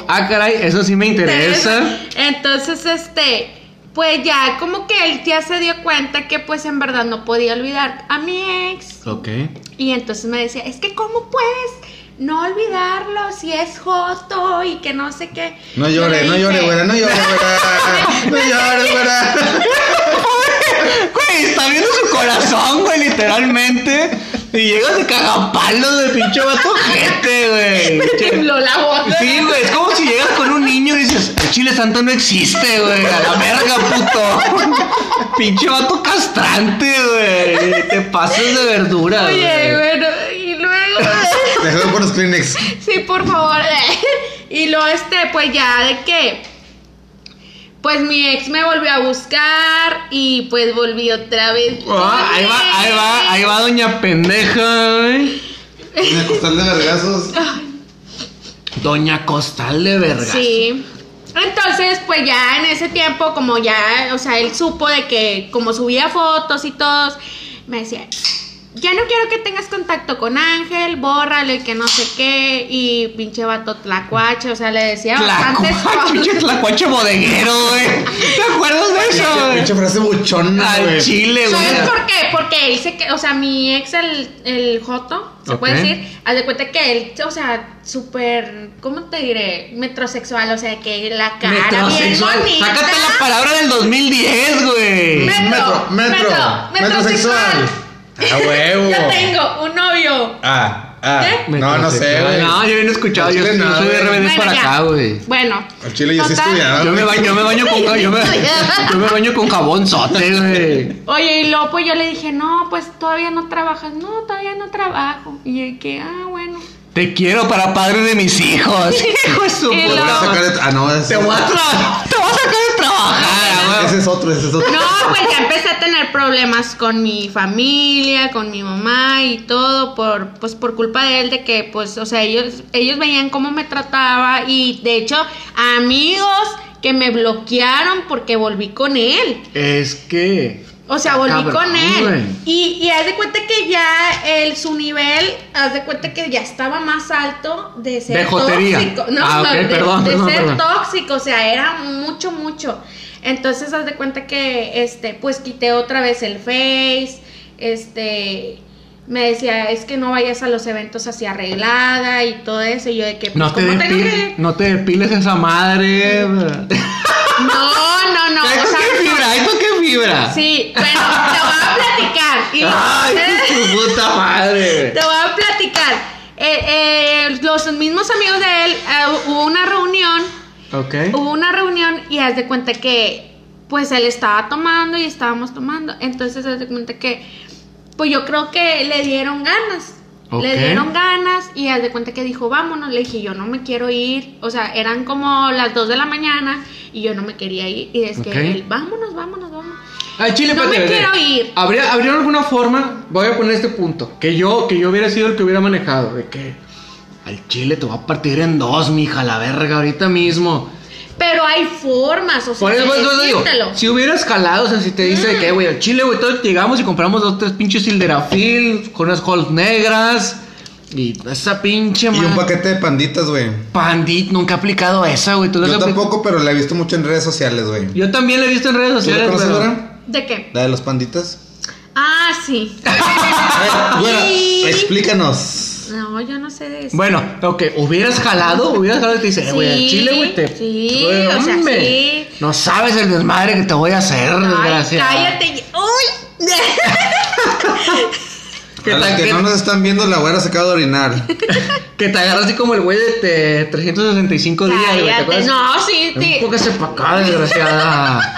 Ah, caray, eso sí me interesa.
Entonces, este, pues ya como que él ya se dio cuenta que pues en verdad no podía olvidar a mi ex.
Ok.
Y entonces me decía, es que ¿cómo puedes no olvidarlo si es Joto y que no sé qué?
No
le
no
dije,
llores, güera, no llores, güera. No llores, güera.
Güey, está viendo su corazón, güey, literalmente. Y llegas de cagapalos de pinche vato gente, güey.
Me tembló la voz.
Sí, güey, es como si llegas con un niño y dices, el chile santo no existe, güey, a la verga, puto. Pinche vato castrante, güey. Te pasas de verdura,
Oye,
güey.
bueno, y luego...
Déjalo por los Kleenex.
Sí, por favor. Y luego, este, pues ya de que. Pues mi ex me volvió a buscar y pues volví otra vez.
Ah, ahí va, ahí va, ahí va doña pendeja.
Una costal de vergazos.
Doña Costal de verga.
Sí. Entonces, pues ya en ese tiempo, como ya, o sea, él supo de que como subía fotos y todos, me decía, ya no quiero que tengas contacto con Ángel, bórralo y que no sé qué, y pinche vato tlacuache, o sea, le decía
Tlacuache, pinche tlacuache bodeguero, güey. ¿Te acuerdas de eso?
Pinche frase buchona,
Al
güey.
chile, güey.
¿Sabes por qué? Porque él se que, o sea, mi ex, el, el Joto, se
Ok.
puede decir, haz de cuenta que él, o sea, súper, ¿cómo te diré? Metrosexual, o sea, que la cara bien
Metrosexual.
bonita.
Sácate la palabra del 2010, güey.
Metro,
Metro, metro,
metro,
metrosexual. A huevo.
Yo tengo un novio.
Ah, ah.
¿Qué?
No, no sé, güey.
No, yo bien escuchado. Yo,
no,
soy de para
ya.
acá, güey.
Bueno.
Al chile yo sí estudiaba.
Yo me baño, yo me baño con yo me, yo me baño con jabón sote, güey.
Oye, y luego pues yo le dije, no, pues todavía no trabajas. No, todavía no trabajo. Y yo que, ah, bueno.
Te quiero para padre de mis hijos. Hijo de su
Y
Te voy a
puta
sacar de... Ah, no, es...
Te voy a te
Ese ese es otro, ese es otro.
No, pues ya empecé a tener problemas con mi familia, con mi mamá y todo por pues por culpa de él de que pues o sea, ellos ellos veían cómo me trataba y de hecho amigos que me bloquearon porque volví con él.
Es que.
O sea, volví
cabrón,
con él.
güey.
Y, y haz de cuenta que ya el, su nivel, haz de cuenta que ya estaba más alto de ser
De
tóxico. No,
Ah,
no, de,
perdón,
de
perdón,
ser
perdón.
tóxico. O sea, era mucho, mucho. Entonces, haz de cuenta que, este, pues quité otra vez el Face. Este. Me decía, es que no vayas a los eventos así arreglada y todo eso. Y yo de que, pues,
No te,
¿cómo tengo
depiles,
que...?
no te depiles esa madre.
No, no, no.
¿Esto
o sea,
qué fibra? ¿Esto qué fibra?
Sí, bueno, te voy a platicar. Y-
Ay, tu puta madre.
Te voy a platicar. Eh, eh, los mismos amigos de él, eh, hubo una reunión,
Ok.
hubo una reunión y haz de cuenta que, pues él estaba tomando y estábamos tomando. Entonces haz de cuenta que, pues yo creo que le dieron ganas. Le dieron ganas y haz de cuenta que dijo, vámonos. Le dije, yo no me quiero ir. O sea, eran como las 2 de la mañana y yo no me quería ir. Y es que él, vámonos, vámonos, vámonos.
Ay, Chile,
No me quiero ir.
¿Habría, ¿Habría alguna forma? Voy a poner este punto. Que yo, que yo hubiera sido el que hubiera manejado. De que al Chile te va a partir en dos, mija, la verga, ahorita mismo.
Pero hay formas, o sea,
Por eso,
de
por eso digo,
decírtelo.
si hubieras jalado, o sea, si te dice de
Mm.
que, güey, al Chile, güey, todos llegamos y compramos dos, tres pinches silderafil con unas holes negras y esa pinche
Y un paquete de panditas, güey.
Pandit, nunca he aplicado esa, güey. ¿Tú la has
Yo tampoco, pero la he visto mucho en redes sociales, güey.
Yo también la he visto en redes
¿Tú la
sociales,
conoces,
pero-?
¿De qué?
La de los panditas.
Ah, sí. Sí.
explícanos.
No, yo no sé de eso.
Bueno, ok, hubieras jalado, hubieras jalado y te dice, eh, güey, al
Sí,
chile, güey, te.
sí, o sea, sí.
No sabes el desmadre que te voy a hacer,
Ay,
desgraciado.
cállate. ¡Uy!
Que
a los
te,
que
que-
no nos están viendo, la güera se acaba de orinar.
que te agarras así como el güey de te- 365 días, güey. ¿te
Cállate.
acuerdas?
No, sí, sí.
Enfócase para acá, desgraciada.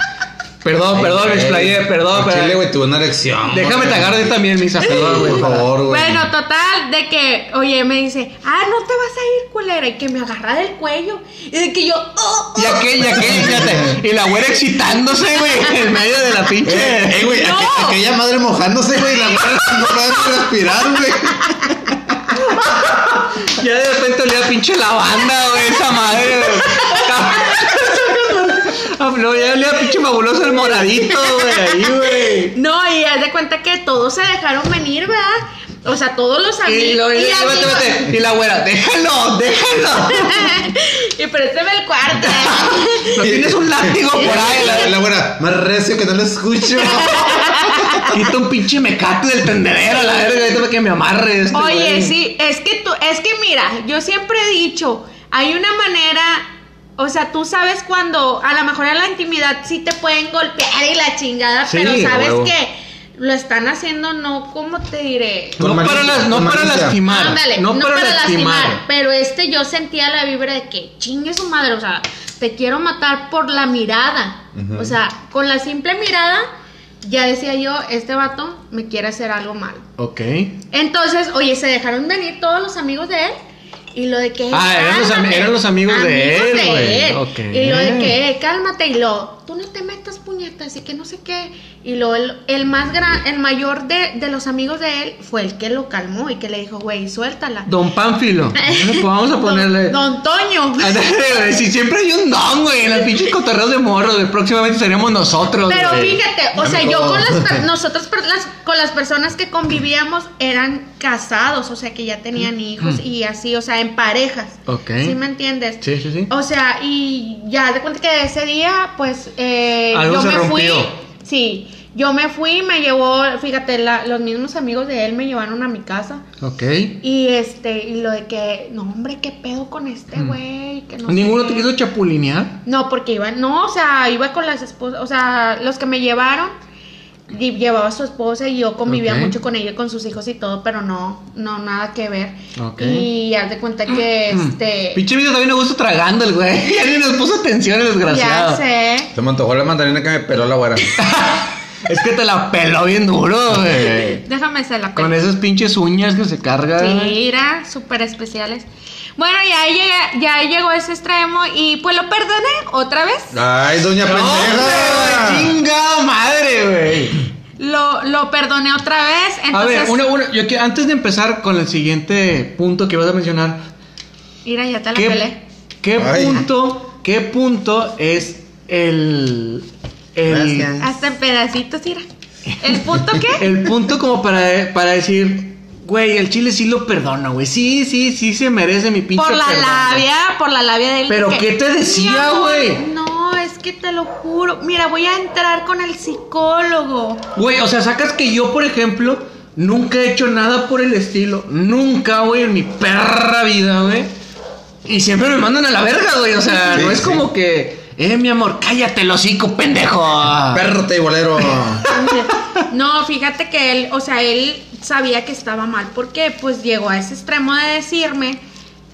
perdón, perdón, me explayé, perdón, pero.
Chile, güey, tuve una erección.
Déjame te agarro yo también, misa, perdón, güey.
Por favor, güey.
Bueno, total, de que, oye, me dice, ah, no te vas a ir, culera, y que me agarra del cuello. Y de que yo, oh, oh.
Y aquel, y aquel, fíjate. Y la güera excitándose, güey, en medio de la pinche.
Eh, eh, güey,
No.
aqu- aquella madre mojándose, güey, la güera no puede respirar, güey.
Ya de repente olía pinche lavanda, güey, esa madre, güey. No, ya olía pinche fabuloso el moradito, güey, ahí, güey.
No, y haz de cuenta que todos se dejaron venir, ¿verdad? O sea, todos los amigos.
Y, lo, y,
y
y-
amigos-
espérate, espérate. Y la güera, déjalo, déjalo.
y préstame el cuarto.
No tienes un látigo por ahí,
La,
la,
güera, más recio que no lo escucho.
Quita un pinche mecate del tendedero, la verga, ahorita para que me amarre este,
Oye,
güey.
sí, es que tú, es que mira, yo siempre he dicho, hay una manera, o sea, tú sabes cuando a lo mejor en la intimidad sí te pueden golpear y la chingada,
Sí,
pero sabes
huevo.
que lo están haciendo no como te diré.
No para, las, no para lastimar.
Ándale,
no, para, lastimar.
Pero este yo sentía la vibra de que chingue su madre, o sea, te quiero matar por la mirada. O sea, con la simple mirada, ya decía yo, este vato me quiere hacer algo mal.
Ok.
Entonces, oye, se dejaron venir todos los amigos de él. Y lo de que.
Ah, eran los eran los amigos de él, güey.
él.
Ok.
Y lo de que, cálmate. Y lo, tú no te metas puñetas y que no sé qué. Y lo, el, el más gran, el mayor de, de los amigos de él fue el que lo calmó y que le dijo, güey, suéltala.
Don Pánfilo. Vamos a ponerle.
Don, don Toño.
Si siempre hay un don, güey, en las pinches cotorreos de morro, de próximamente seremos nosotros.
Pero
güey.
fíjate, o sea, yo con las nosotros las- con las personas que convivíamos eran casados, o sea, que ya tenían hijos y así, o sea, en parejas.
Mm. Ok.
¿Sí me entiendes?
Sí, sí, sí.
O sea, y ya de cuenta que ese día, pues, eh,
Algo
yo
se
me
rompió.
fui. Sí, yo me fui, me llevó, fíjate, la- los mismos amigos de él me llevaron a mi casa.
Ok.
Y este, y lo de que, no, hombre, qué pedo con este güey. que no
Mm. ¿Ninguno
qué".
te quiso chapulinear?
No, porque iba, no, o sea, iba con las esposas, o sea, los que me llevaron, llevaba a su esposa y yo convivía mucho con ella con sus hijos y todo, pero no, no, nada que ver.
Ok.
Y haz de cuenta que, este,
Pinche video también me gusta tragando el güey. Ya ni nos puso atención el
ya
desgraciado.
sé.
Se me antojó la mandarina que me peló la güera.
Es que te la peló bien duro, güey.
Déjame hacer la
Con
pena.
esas pinches uñas que se cargan.
Era súper especiales. Bueno, ya, llega, ya llegó ese extremo y pues lo perdoné otra vez.
Ay, doña
No,
pendeja.
güey, Chingada madre, güey.
Lo, lo perdoné otra vez.
A ver, una, una, yo que antes de empezar con el siguiente punto que vas a mencionar,
Mira, ya te la
¿qué,
pelé.
qué
Ay.
punto, qué punto es el, el,
Gracias.
Hasta en pedacitos, mira. ¿El punto qué?
el punto como para, para decir, güey, el chile sí lo perdona, güey, sí, sí, sí se merece mi pinche
por la
perdón, güey".
labia, por la labia de él.
¿Pero
que,
qué te decía,
"Mi amor,
güey?
No, es que te lo juro. Mira, voy a entrar con el psicólogo.
Güey, o sea, sacas que yo, por ejemplo, nunca he hecho nada por el estilo. Nunca, güey, en mi perra vida, güey. Y siempre me mandan a la verga, güey. O sea,
Sí,
no es
sí.
como que, eh, mi amor, cállate el hocico, pendejo.
Perro teibolero.
No, fíjate que él, o sea, él sabía que estaba mal. porque Pues llegó a ese extremo de decirme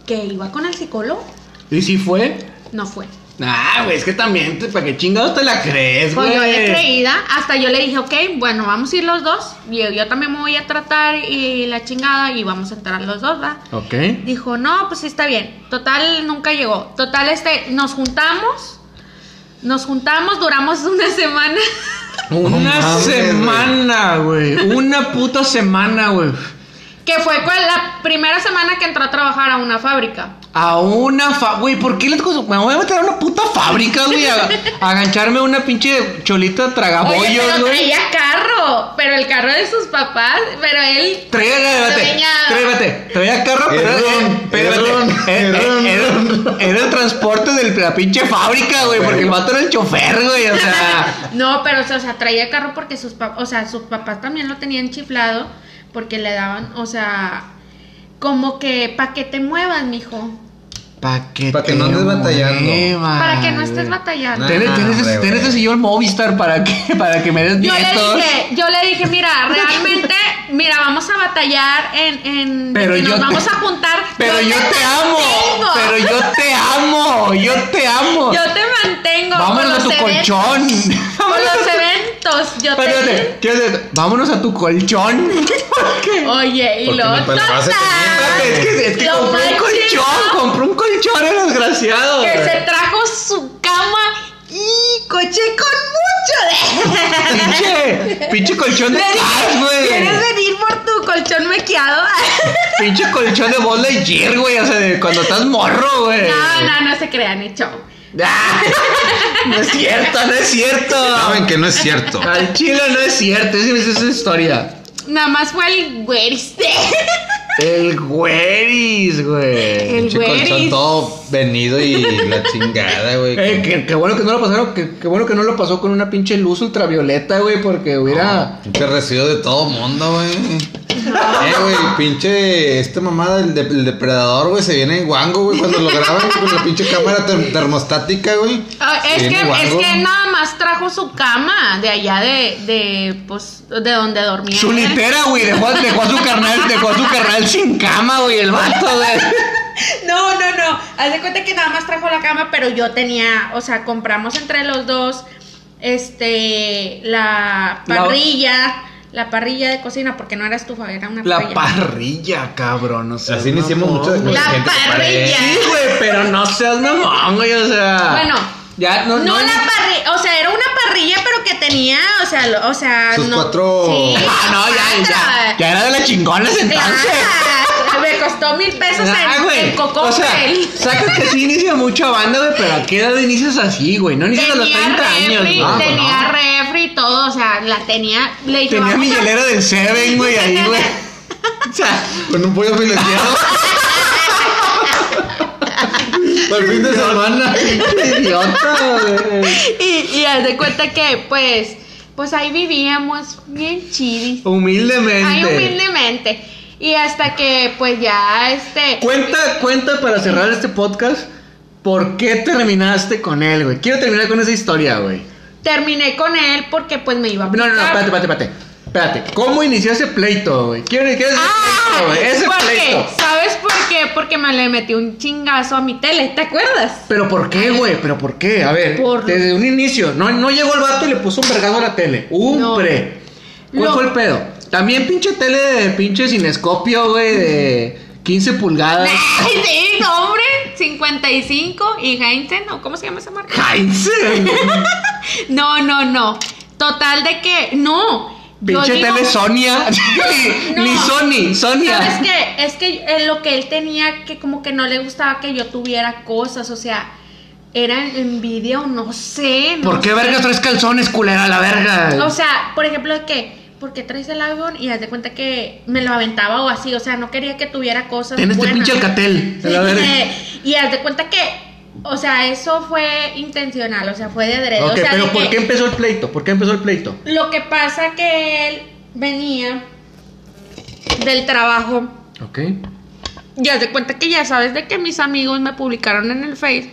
que iba con el psicólogo.
¿Y si fue?
No fue.
Ah, güey, es que también, ¿para qué chingados te la crees,
Pues
güey?
yo de creída, hasta yo le dije, ok, bueno, vamos a ir los dos. Y yo, yo también me voy a tratar y la chingada y vamos a entrar los dos, ¿va?
Ok.
Dijo, no, pues sí está bien. Total, nunca llegó. Total, este, nos juntamos. Nos juntamos, duramos una semana.
Una semana, güey. Una puta semana, güey.
que fue con la primera semana que entró a trabajar a una fábrica.
A una fa... Güey, ¿por qué les cosas? Me voy a meter a una puta fábrica, güey. A, a agancharme a una pinche cholita
Oye,
tragabollos,
pero
güey.
traía carro. Pero el carro de sus papás. Pero él.
Traía, espérate, traía, espérate, traía carro, pero era, era el transporte de la pinche fábrica, güey, porque el vato era el chofer, güey, o sea,
No, pero o sea, o sea, traía carro porque sus papás. O sea, sus papás también lo tenían chiflado. Porque le daban, o sea. Como que para que te muevas, mijo.
Pa' que,
Pa' que no andes batallando.
muevas,
Para que no estés batallando.
Nah.
Tienes, tienes,
hombre,
tienes ese sillón Movistar para que, para que me des
Yo le dije, yo le dije, mira, realmente, mira, vamos a batallar en, en
Pero
que
yo
nos
te-
vamos a juntar.
Pero yo te amo,
mantengo.
pero yo te amo, yo te amo.
Yo te mantengo.
Vámonos a tu
eventos,
colchón.
Con los eventos. Yo te.
¿qué? Vámonos a tu colchón.
Oye, y
Porque
lo
es que, es que
Lo
compré un colchón, compré un colchón, el desgraciado.
Que se trajo su cama y coche con mucho de.
Pinche, pinche colchón de Cars, güey.
¿Quieres venir por tu colchón mequeado?
Pinche colchón de Buzz Lightyear, güey. O sea, de cuando estás morro, güey.
No, no, no se crean, hecho.
Ah, no es cierto, no es cierto.
Saben que no es cierto.
Al chile no es cierto, esa es esa historia.
Nada más fue el güeris.
El güeris, güey.
El
Pinche colchón
güeris.
todo venido y la chingada, güey.
Eh, qué, qué bueno que no lo pasaron, qué, qué bueno que no lo pasó con una pinche luz ultravioleta, güey, porque hubiera...
Pinche recibo de todo mundo, güey. Eh, güey, pinche, este mamada, el, de- el depredador, güey, se viene en guango, güey, cuando lo graban con la pinche cámara ter- termostática, güey.
Ah,
Se
es, que, es
guango.
que nada más trajo su cama de allá de, de pues, de donde dormía.
Su litera, güey, dejó, dejó a su carnal, dejó a su carnal sin cama, güey, el vato, güey.
No, no, no. Haz de cuenta que nada más trajo la cama, pero yo tenía, o sea, compramos entre los dos, este, la
La-
parrilla, la, parrilla de cocina, porque no era estufa, era una
La
parrilla.
parrilla, cabrón, o sea.
Así le hicimos mucho de.
La
gente
parrilla.
Sí, güey, pero no seas mamón, güey, o sea.
Bueno,
ya no,
No,
no.
la parrilla, o sea, era una parrilla, pero que tenía, o sea, lo- o sea,
Sus
no.
cuatro-
Sí,
Ah, no, ya, ya, ya era de las chingonas entonces.
Claro, me costó mil pesos
Ah,
en,
güey.
en Coco
O sea, sacas que sí inicia mucha banda, güey, pero a qué edad inicias así, güey. No inicias a los
Tenía
30 años, güey.
tenía refri y todo, o sea, la tenía, le dije,
Tenía mi
a-
hielera del Seven, güey, ahí, güey. O sea,
Con un pollo fileteado. El fin de semana.
idiota, güey.
y, y haz de cuenta que, pues, pues ahí vivíamos bien chidis.
Humildemente.
Ahí humildemente. Y hasta que, pues ya, este...
Cuenta, cuenta para cerrar este podcast. ¿Por qué terminaste con él, güey? Quiero terminar con esa historia, güey.
Terminé con él porque, pues, me iba a
No, no, no,
aplicar.
espérate, espérate, espérate. Espérate, ¿cómo inició ese pleito, güey? ¿Quién es ese
Ah,
pleito, güey? Ese
¿por qué?
pleito.
¿Sabes por qué? Porque me le metí un chingazo a mi tele, ¿te acuerdas?
¿Pero por qué, güey? ¿Pero por qué? A ver,
Por-
desde un inicio. No, no llegó el vato y le puso un vergado a la tele. Un
No.
pre. ¿Cuál
Lo-
fue el pedo? También pinche tele de pinche cinescopio, güey, de 15 pulgadas.
Ay, sí, no, hombre. 55 y Heinzen, ¿o cómo se llama esa marca?
Heinz.
No, no, no. Total de que, no.
Pinche
digo-
tele Sonia.
No.
Ni Sony, Sonia.
Es que eh, lo que él tenía que como que no le gustaba que yo tuviera cosas, o sea, era envidia o no sé. no
¿Por qué
sé.
verga traes calzones, culera, la verga?
O sea, por ejemplo, que, ¿por qué traes el iPhone? Y haz de cuenta que me lo aventaba o así, o sea, no quería que tuviera cosas
Tienes este
buenas.
pinche alcatel. verga.
y haz de cuenta que, o sea, eso fue intencional, o sea, fue de adrede.
Ok,
o sea,
pero ¿por qué empezó el pleito? ¿Por qué empezó el pleito?
Lo que pasa que él venía del trabajo
Ok.
y haz de cuenta que ya sabes de que mis amigos me publicaron en el Face.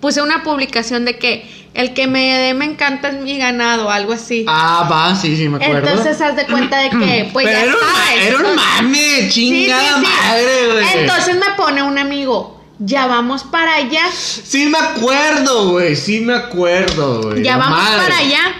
Puse una publicación de que el que me dé me encanta es mi ganado, algo así.
Ah, va, sí, sí, me acuerdo.
Entonces haz de cuenta de que, pues
Pero
ya sabes.
era un mame, chingada
Sí, sí, sí.
madre, güey.
Entonces me pone un amigo, ya vamos para allá,
Sí me acuerdo, güey, sí me acuerdo, güey.
ya vamos
madre.
para allá.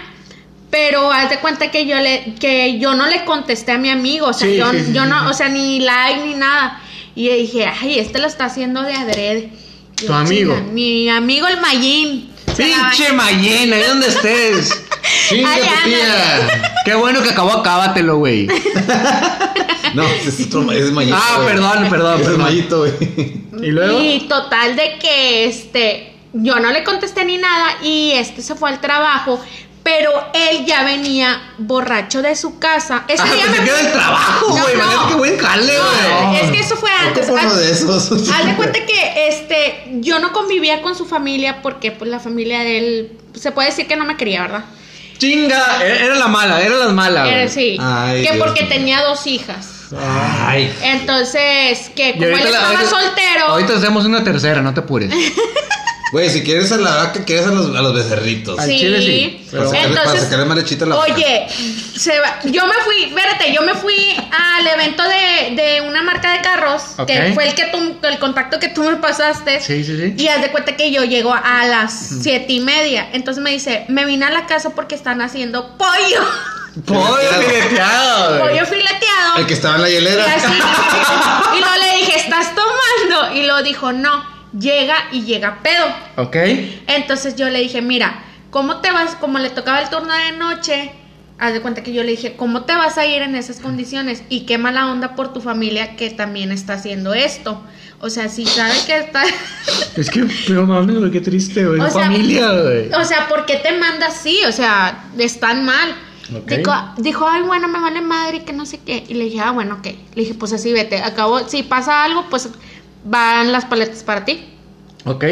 Pero haz de cuenta que yo le, que yo no le contesté a mi amigo, o sea, yo, yo no, o sea, ni like ni nada. Y dije, ay, este lo está haciendo de adrede. Y
¿Tu
yo,
amigo?
"Chinga, Mi amigo el Mayín.
Pinche
baña".
Mayena, ahí donde estés.
Chinga tu tía.
Qué bueno que acabó, acábatelo, güey.
No, es otro, es Mayito.
Ah,
güey.
perdón, perdón,
Es
perdón.
Mayito, güey.
¿Y luego?
Y total de que este, yo no le contesté ni nada y este se fue al trabajo, pero él ya venía borracho de su casa. Ese
Ah,
día
se
me-
el trabajo, güey.
no.
Buen jale,
No,
güey.
es que eso fue antes.
Ocupo uno
Haz-
de esos.
Haz de cuenta que este, yo no convivía con su familia porque pues la familia de él se puede decir que no me quería, ¿verdad?
Chinga, era era la mala, era la mala.
Era
güey.
sí.
Ay,
que
Dios
porque tenía dos hijas.
Ay.
Entonces, que como él
la-
estaba
ahorita-
soltero.
Ahorita hacemos una tercera, no te apures.
Güey, si quieres a la vaca, quieres a los, a los becerritos.
Al
Sí.
chile sí,
Para
pero-
sacarle, para
Entonces,
sacarle más lechita a la vaca.
Oye, se va- yo me fui, espérate, yo me fui al evento de, de una marca de carros,
Ok.
que fue el que tú, el contacto que tú me pasaste.
Sí, sí, sí.
Y haz de cuenta que yo llego a las siete y media. Entonces me dice, me vine a la casa porque están haciendo pollo.
Pollo
Fileteado.
fileteado, güey.
pollo fileteado.
El que estaba en la
Y
hielera.
así. y luego le dije, ¿estás tomando? Y lo dijo, no. Llega y llega pedo.
Ok.
Entonces yo le dije, mira, ¿cómo te vas? Como le tocaba el turno de noche, haz de cuenta que yo le dije, ¿cómo te vas a ir en esas condiciones? Y qué mala onda por tu familia que también está haciendo esto. O sea, si sabe que está...
Es que, pero mames, güey, qué triste, güey.
O
Familia, güey.
o sea, ¿por qué te manda así? O sea, están mal.
Ok.
Dijo, dijo, ay, bueno, me vale madre y que no sé qué. Y le dije, ah, bueno, ok. Le dije, pues así vete. Acabo, si pasa algo, pues van las paletas para ti.
Ok.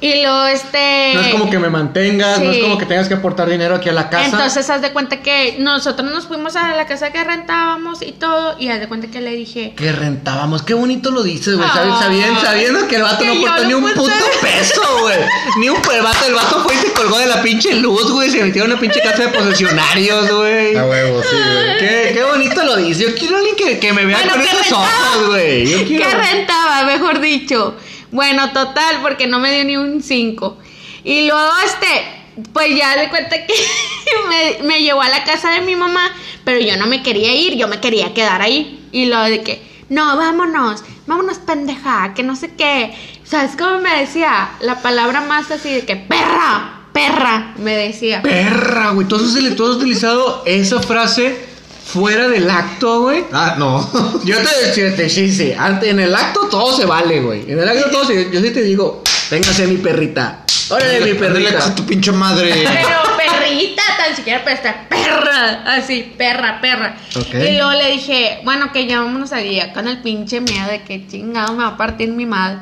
Y luego, este...
No es como que me mantengas, no es como que tengas que aportar dinero aquí a la casa.
Entonces, haz de cuenta que nosotros nos fuimos a la casa que rentábamos y todo. Y haz de cuenta que le dije,
que rentábamos, qué bonito lo dices, güey. Sabiendo, sabiendo que el vato
que
no aportó
lo
ni un puto peso, güey. Ni un el vato, el vato fue y se colgó de la pinche luz, güey. Se metió en una pinche casa de posesionarios, güey.
A huevo, sí, güey.
Qué, qué bonito lo dices. Yo quiero a alguien que, que me vea
Bueno,
con
que
esos
rentaba.
ojos, güey. Yo
¿qué
quiero.
rentaba? Mejor dicho. Bueno, total, porque no me dio ni un 5. Y luego, este, pues ya de cuenta que me, me llevó a la casa de mi mamá, pero yo no me quería ir, yo me quería quedar ahí. Y lo de que, no, vámonos, vámonos, pendeja, que no sé qué. ¿Sabes cómo me decía? La palabra más así de que, perra, perra, me decía.
Perra, güey. ¿Tú has, utili- tú has utilizado esa frase fuera del acto, güey?
Ah, no.
Yo te te- sí, sí. En el acto todo se vale, güey. En el acto todo se. Yo sí te digo, véngase mi perrita. Órale, mi perrita.
a tu pinche madre.
Pero perrita, tan siquiera para estar perra, así, perra, perra.
Ok.
Y luego le dije, bueno, que ya vámonos allá con el pinche miedo de que chingado me va a partir mi madre.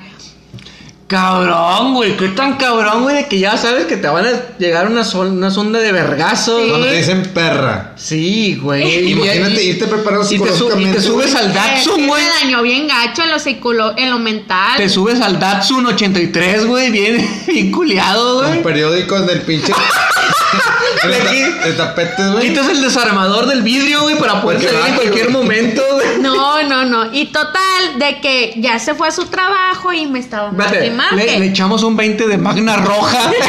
Cabrón, güey. Qué tan cabrón, güey, de que ya sabes que te van a llegar una, sol- una sonda de vergazos.
Sí.
Cuando te dicen perra.
Sí, güey.
Imagínate
y-
irte preparado
y te, su- y te
psicológicamente,
subes al Datsun, güey.
me dañó bien gacho en lo, psicolo en lo mental.
Te subes al Datsun 83, güey. Bien, bien culiado, güey.
periódicos del pinche. de, ta- de tapetes, güey.
Quitas el desarmador del vidrio, güey, para poder salir en cualquier momento, güey.
No, no, no. Y total, de que ya se fue a su trabajo y me estaba marque.
le, le echamos un 20 de magna roja.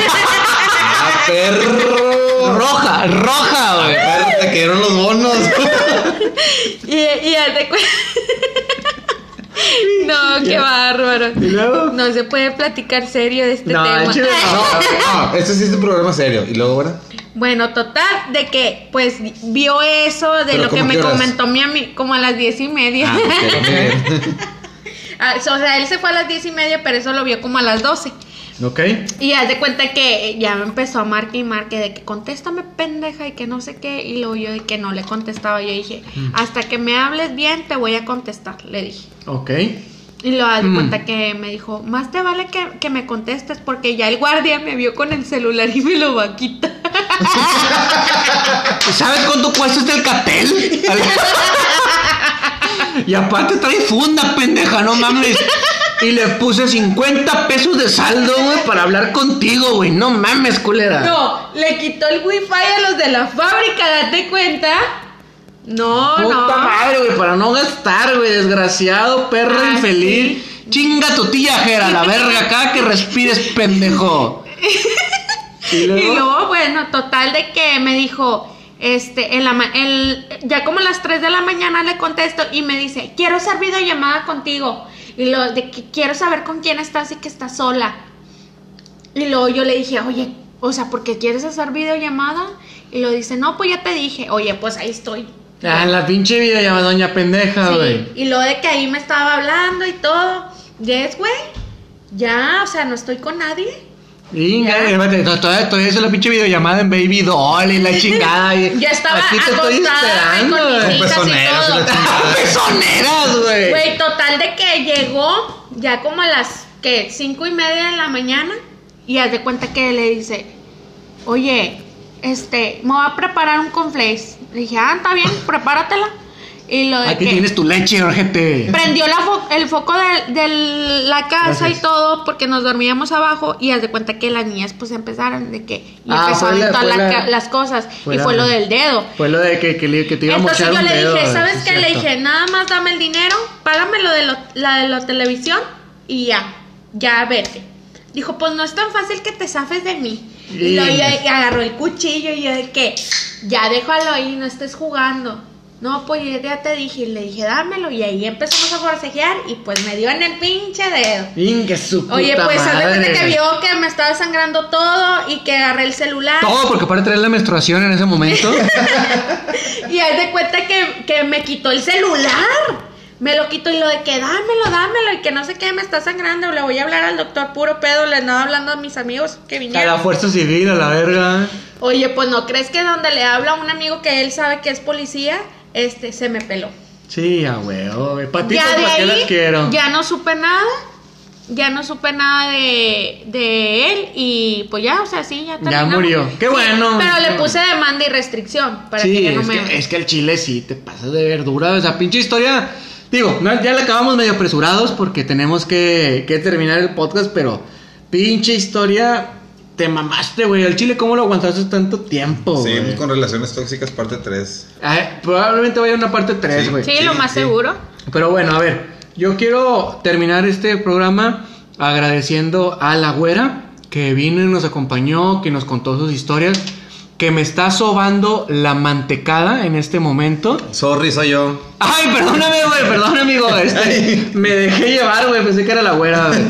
Ah, perro.
roja, roja, güey.
Te cayeron los bonos.
Y, y de No, qué bárbaro.
¿Y luego?
No se puede platicar serio de este
No,
tema.
chile no.
No, este sí es un programa serio. Y luego, ¿verdad?
Bueno, total, de que pues vio eso de
¿Pero
lo que me
horas?
comentó mi amigo, como a las diez y media.
Ah.
Ah, o sea, él se fue a las diez y media, pero eso lo vio como a las doce.
Ok.
Y haz de cuenta que ya me empezó a marcar y marque de que contéstame pendeja y que no sé qué. Y luego yo de que no le contestaba. Yo dije,
Mm.
hasta que me hables bien te voy a contestar, le dije.
Ok.
Y lo haz de
Mm.
cuenta que me dijo, más te vale que, que me contestes porque ya el guardia me vio con el celular y me lo va a quitar.
¿Sabes cuánto cuesta este Alcatel? y aparte trae funda, pendeja, no mames. Y le puse 50 pesos de saldo, güey, para hablar contigo, güey. No mames, culera.
No, le quitó el wifi a los de la fábrica, date cuenta. No,
Puta
no.
madre, güey, para no gastar, güey. Desgraciado, perro
Ah,
infeliz. Chinga tu tía, Jera, la verga acá que respires, pendejo. Y
Y
luego.
bueno, total de que me dijo, este, en la el, ya como a las 3 de la mañana le contesto y me dice, quiero hacer videollamada contigo. Y lo de que quiero saber con quién estás y que estás sola. Y luego yo le dije, oye, o sea, ¿por qué quieres hacer videollamada? Y lo dice, no, pues ya te dije, oye, pues ahí estoy.
Ah, la pinche vida llama doña pendeja,
Sí,
güey.
Y lo de que ahí me estaba hablando y todo. Yes, güey. Ya, o sea, no estoy con nadie.
Venga,
Ya.
espérate, to- todavía, todavía hice la pinche videollamada en Baby Doll y la chingada. y-
Ya estaba
Aquí te estoy
acostada
esperando,
con mis
güey.
hijas y
pezoneras y la.
Pezoneras, güey.
Güey, total de que llegó ya como a las que cinco y media de la mañana y haz de cuenta que le dice, oye, este, me voy a preparar un conflace. Le dije, ah, está bien, prepáratela. Y lo de
Aquí
que
tienes tu leche, ojete.
prendió la fo- el foco de, de la casa
Gracias.
y todo porque nos dormíamos abajo y haz de cuenta que las niñas pues empezaron de que y
Ah,
a
la-
la
la-
ca- las cosas
fue
y fue lo del dedo.
Fue lo de que, que, que te iba a
Entonces
mochar
yo le
dedo,
dije, ¿sabes qué? Le dije, nada más dame el dinero, págame lo de lo- la de la televisión y ya, ya vete. Dijo, pues no es tan fácil que te zafes de mí. Y, luego yo- y agarró el cuchillo y yo de que, ya déjalo ahí, no estés jugando. No, pues yo ya te dije, le dije, dámelo. Y ahí empezamos a forcejear y pues me dio en el pinche dedo.
Ingue su puta
Oye, pues
madre.
que vio que me estaba sangrando todo y que agarré el celular.
Todo porque para traer la menstruación en ese momento.
Y haz de cuenta que, que me quitó el celular. Me lo quitó y lo de que dámelo, dámelo y que no sé qué, me está sangrando. Le voy a hablar al doctor puro pedo. Le andaba hablando a mis amigos que
a la
vinieron.
fuerza civil, a la verga.
Oye, pues no crees que donde le habla a un amigo que él sabe que es policía, este se me peló.
Sí, a huevo. Patitas,
Ya de
¿para qué las quiero?
ya no supe nada. Ya no supe nada de, de él y pues ya, o sea, sí, ya terminamos.
murió. Qué
Sí,
bueno.
Pero
Qué
le
bueno.
puse demanda y restricción para
sí,
que ya no
es,
me...
que, es que el chile sí te pasas de verdura. O sea, pinche historia. Digo, ya la acabamos medio apresurados porque tenemos que, que terminar el podcast, pero pinche historia. Te mamaste, güey. El chile, ¿cómo lo aguantaste tanto tiempo,
Sí,
güey?
con relaciones tóxicas, parte 3.
Ay, probablemente vaya una parte 3,
Sí.
güey.
Sí, lo más
sí.
seguro.
Pero bueno, a ver, yo quiero terminar este programa agradeciendo a la güera que vino y nos acompañó, que nos contó sus historias, que me está sobando la mantecada en este momento.
Sorry, soy yo.
Ay, perdóname, güey, perdóname, amigo. Este, me dejé llevar, güey, pensé que era la güera, güey.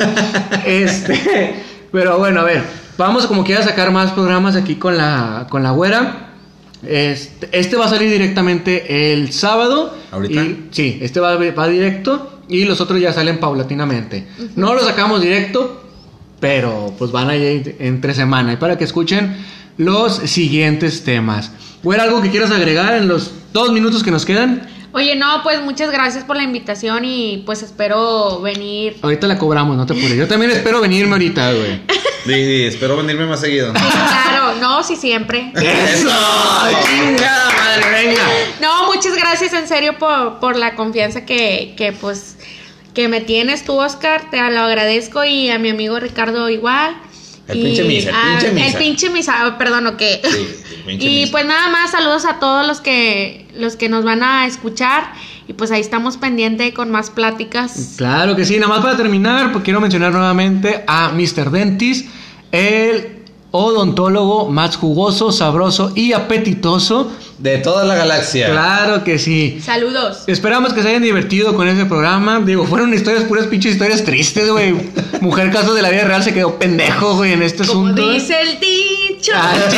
Este, pero bueno, a ver, vamos como quiera a sacar más programas aquí con la, con la güera. Este, este va a salir directamente el sábado.
¿Ahorita?
Y- sí, este va, va directo y los otros ya salen paulatinamente. No los sacamos directo, pero pues van a ir entre semana. Y para que escuchen los siguientes temas. ¿Güera, algo que quieras agregar en los dos minutos que nos quedan?
Oye, no, pues muchas gracias por la invitación y pues espero venir.
Ahorita la cobramos, no te apures. Yo también espero venirme ahorita, güey.
Di, di, espero venirme más seguido.
Sí, claro, no, sí, siempre.
¡Eso! ¡Chingada madre, venga!
No, muchas gracias en serio por, por la confianza que, que pues que me tienes tú, Oscar, te lo agradezco y a mi amigo Ricardo igual.
El
Y
pinche Misa, el
a-
pinche Misa.
El pinche Misa, ah, perdón, ¿o qué?
Sí,
y
Misa.
pues nada más, saludos a todos los que los que nos van a escuchar y pues ahí estamos pendientes con más pláticas.
Claro que sí, nada más para terminar, pues quiero mencionar nuevamente a Mr. Dentis, el odontólogo más jugoso, sabroso y apetitoso
de toda la galaxia.
Claro que sí.
Saludos.
Esperamos que se hayan divertido con ese programa. Digo, fueron historias, puras pinches historias tristes, güey. Mujer caso de la vida real se quedó pendejo, güey, en este
Como
asunto.
dice el dicho.
Ah, sí,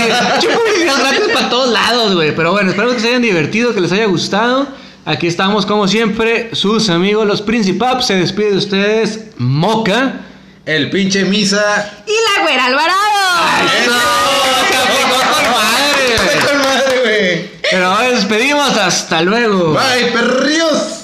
gratis para todos lados, güey. Pero bueno, esperamos que se hayan divertido, que les haya gustado. Aquí estamos, como siempre, sus amigos, los Principap. Se despide de ustedes, Moca.
El pinche misa.
Y la güera Alvarado.
¡Eso! ¡Se aplicó con madre, güey!
Con madre, güey.
Pero despedimos, hasta luego.
Bye, perrios.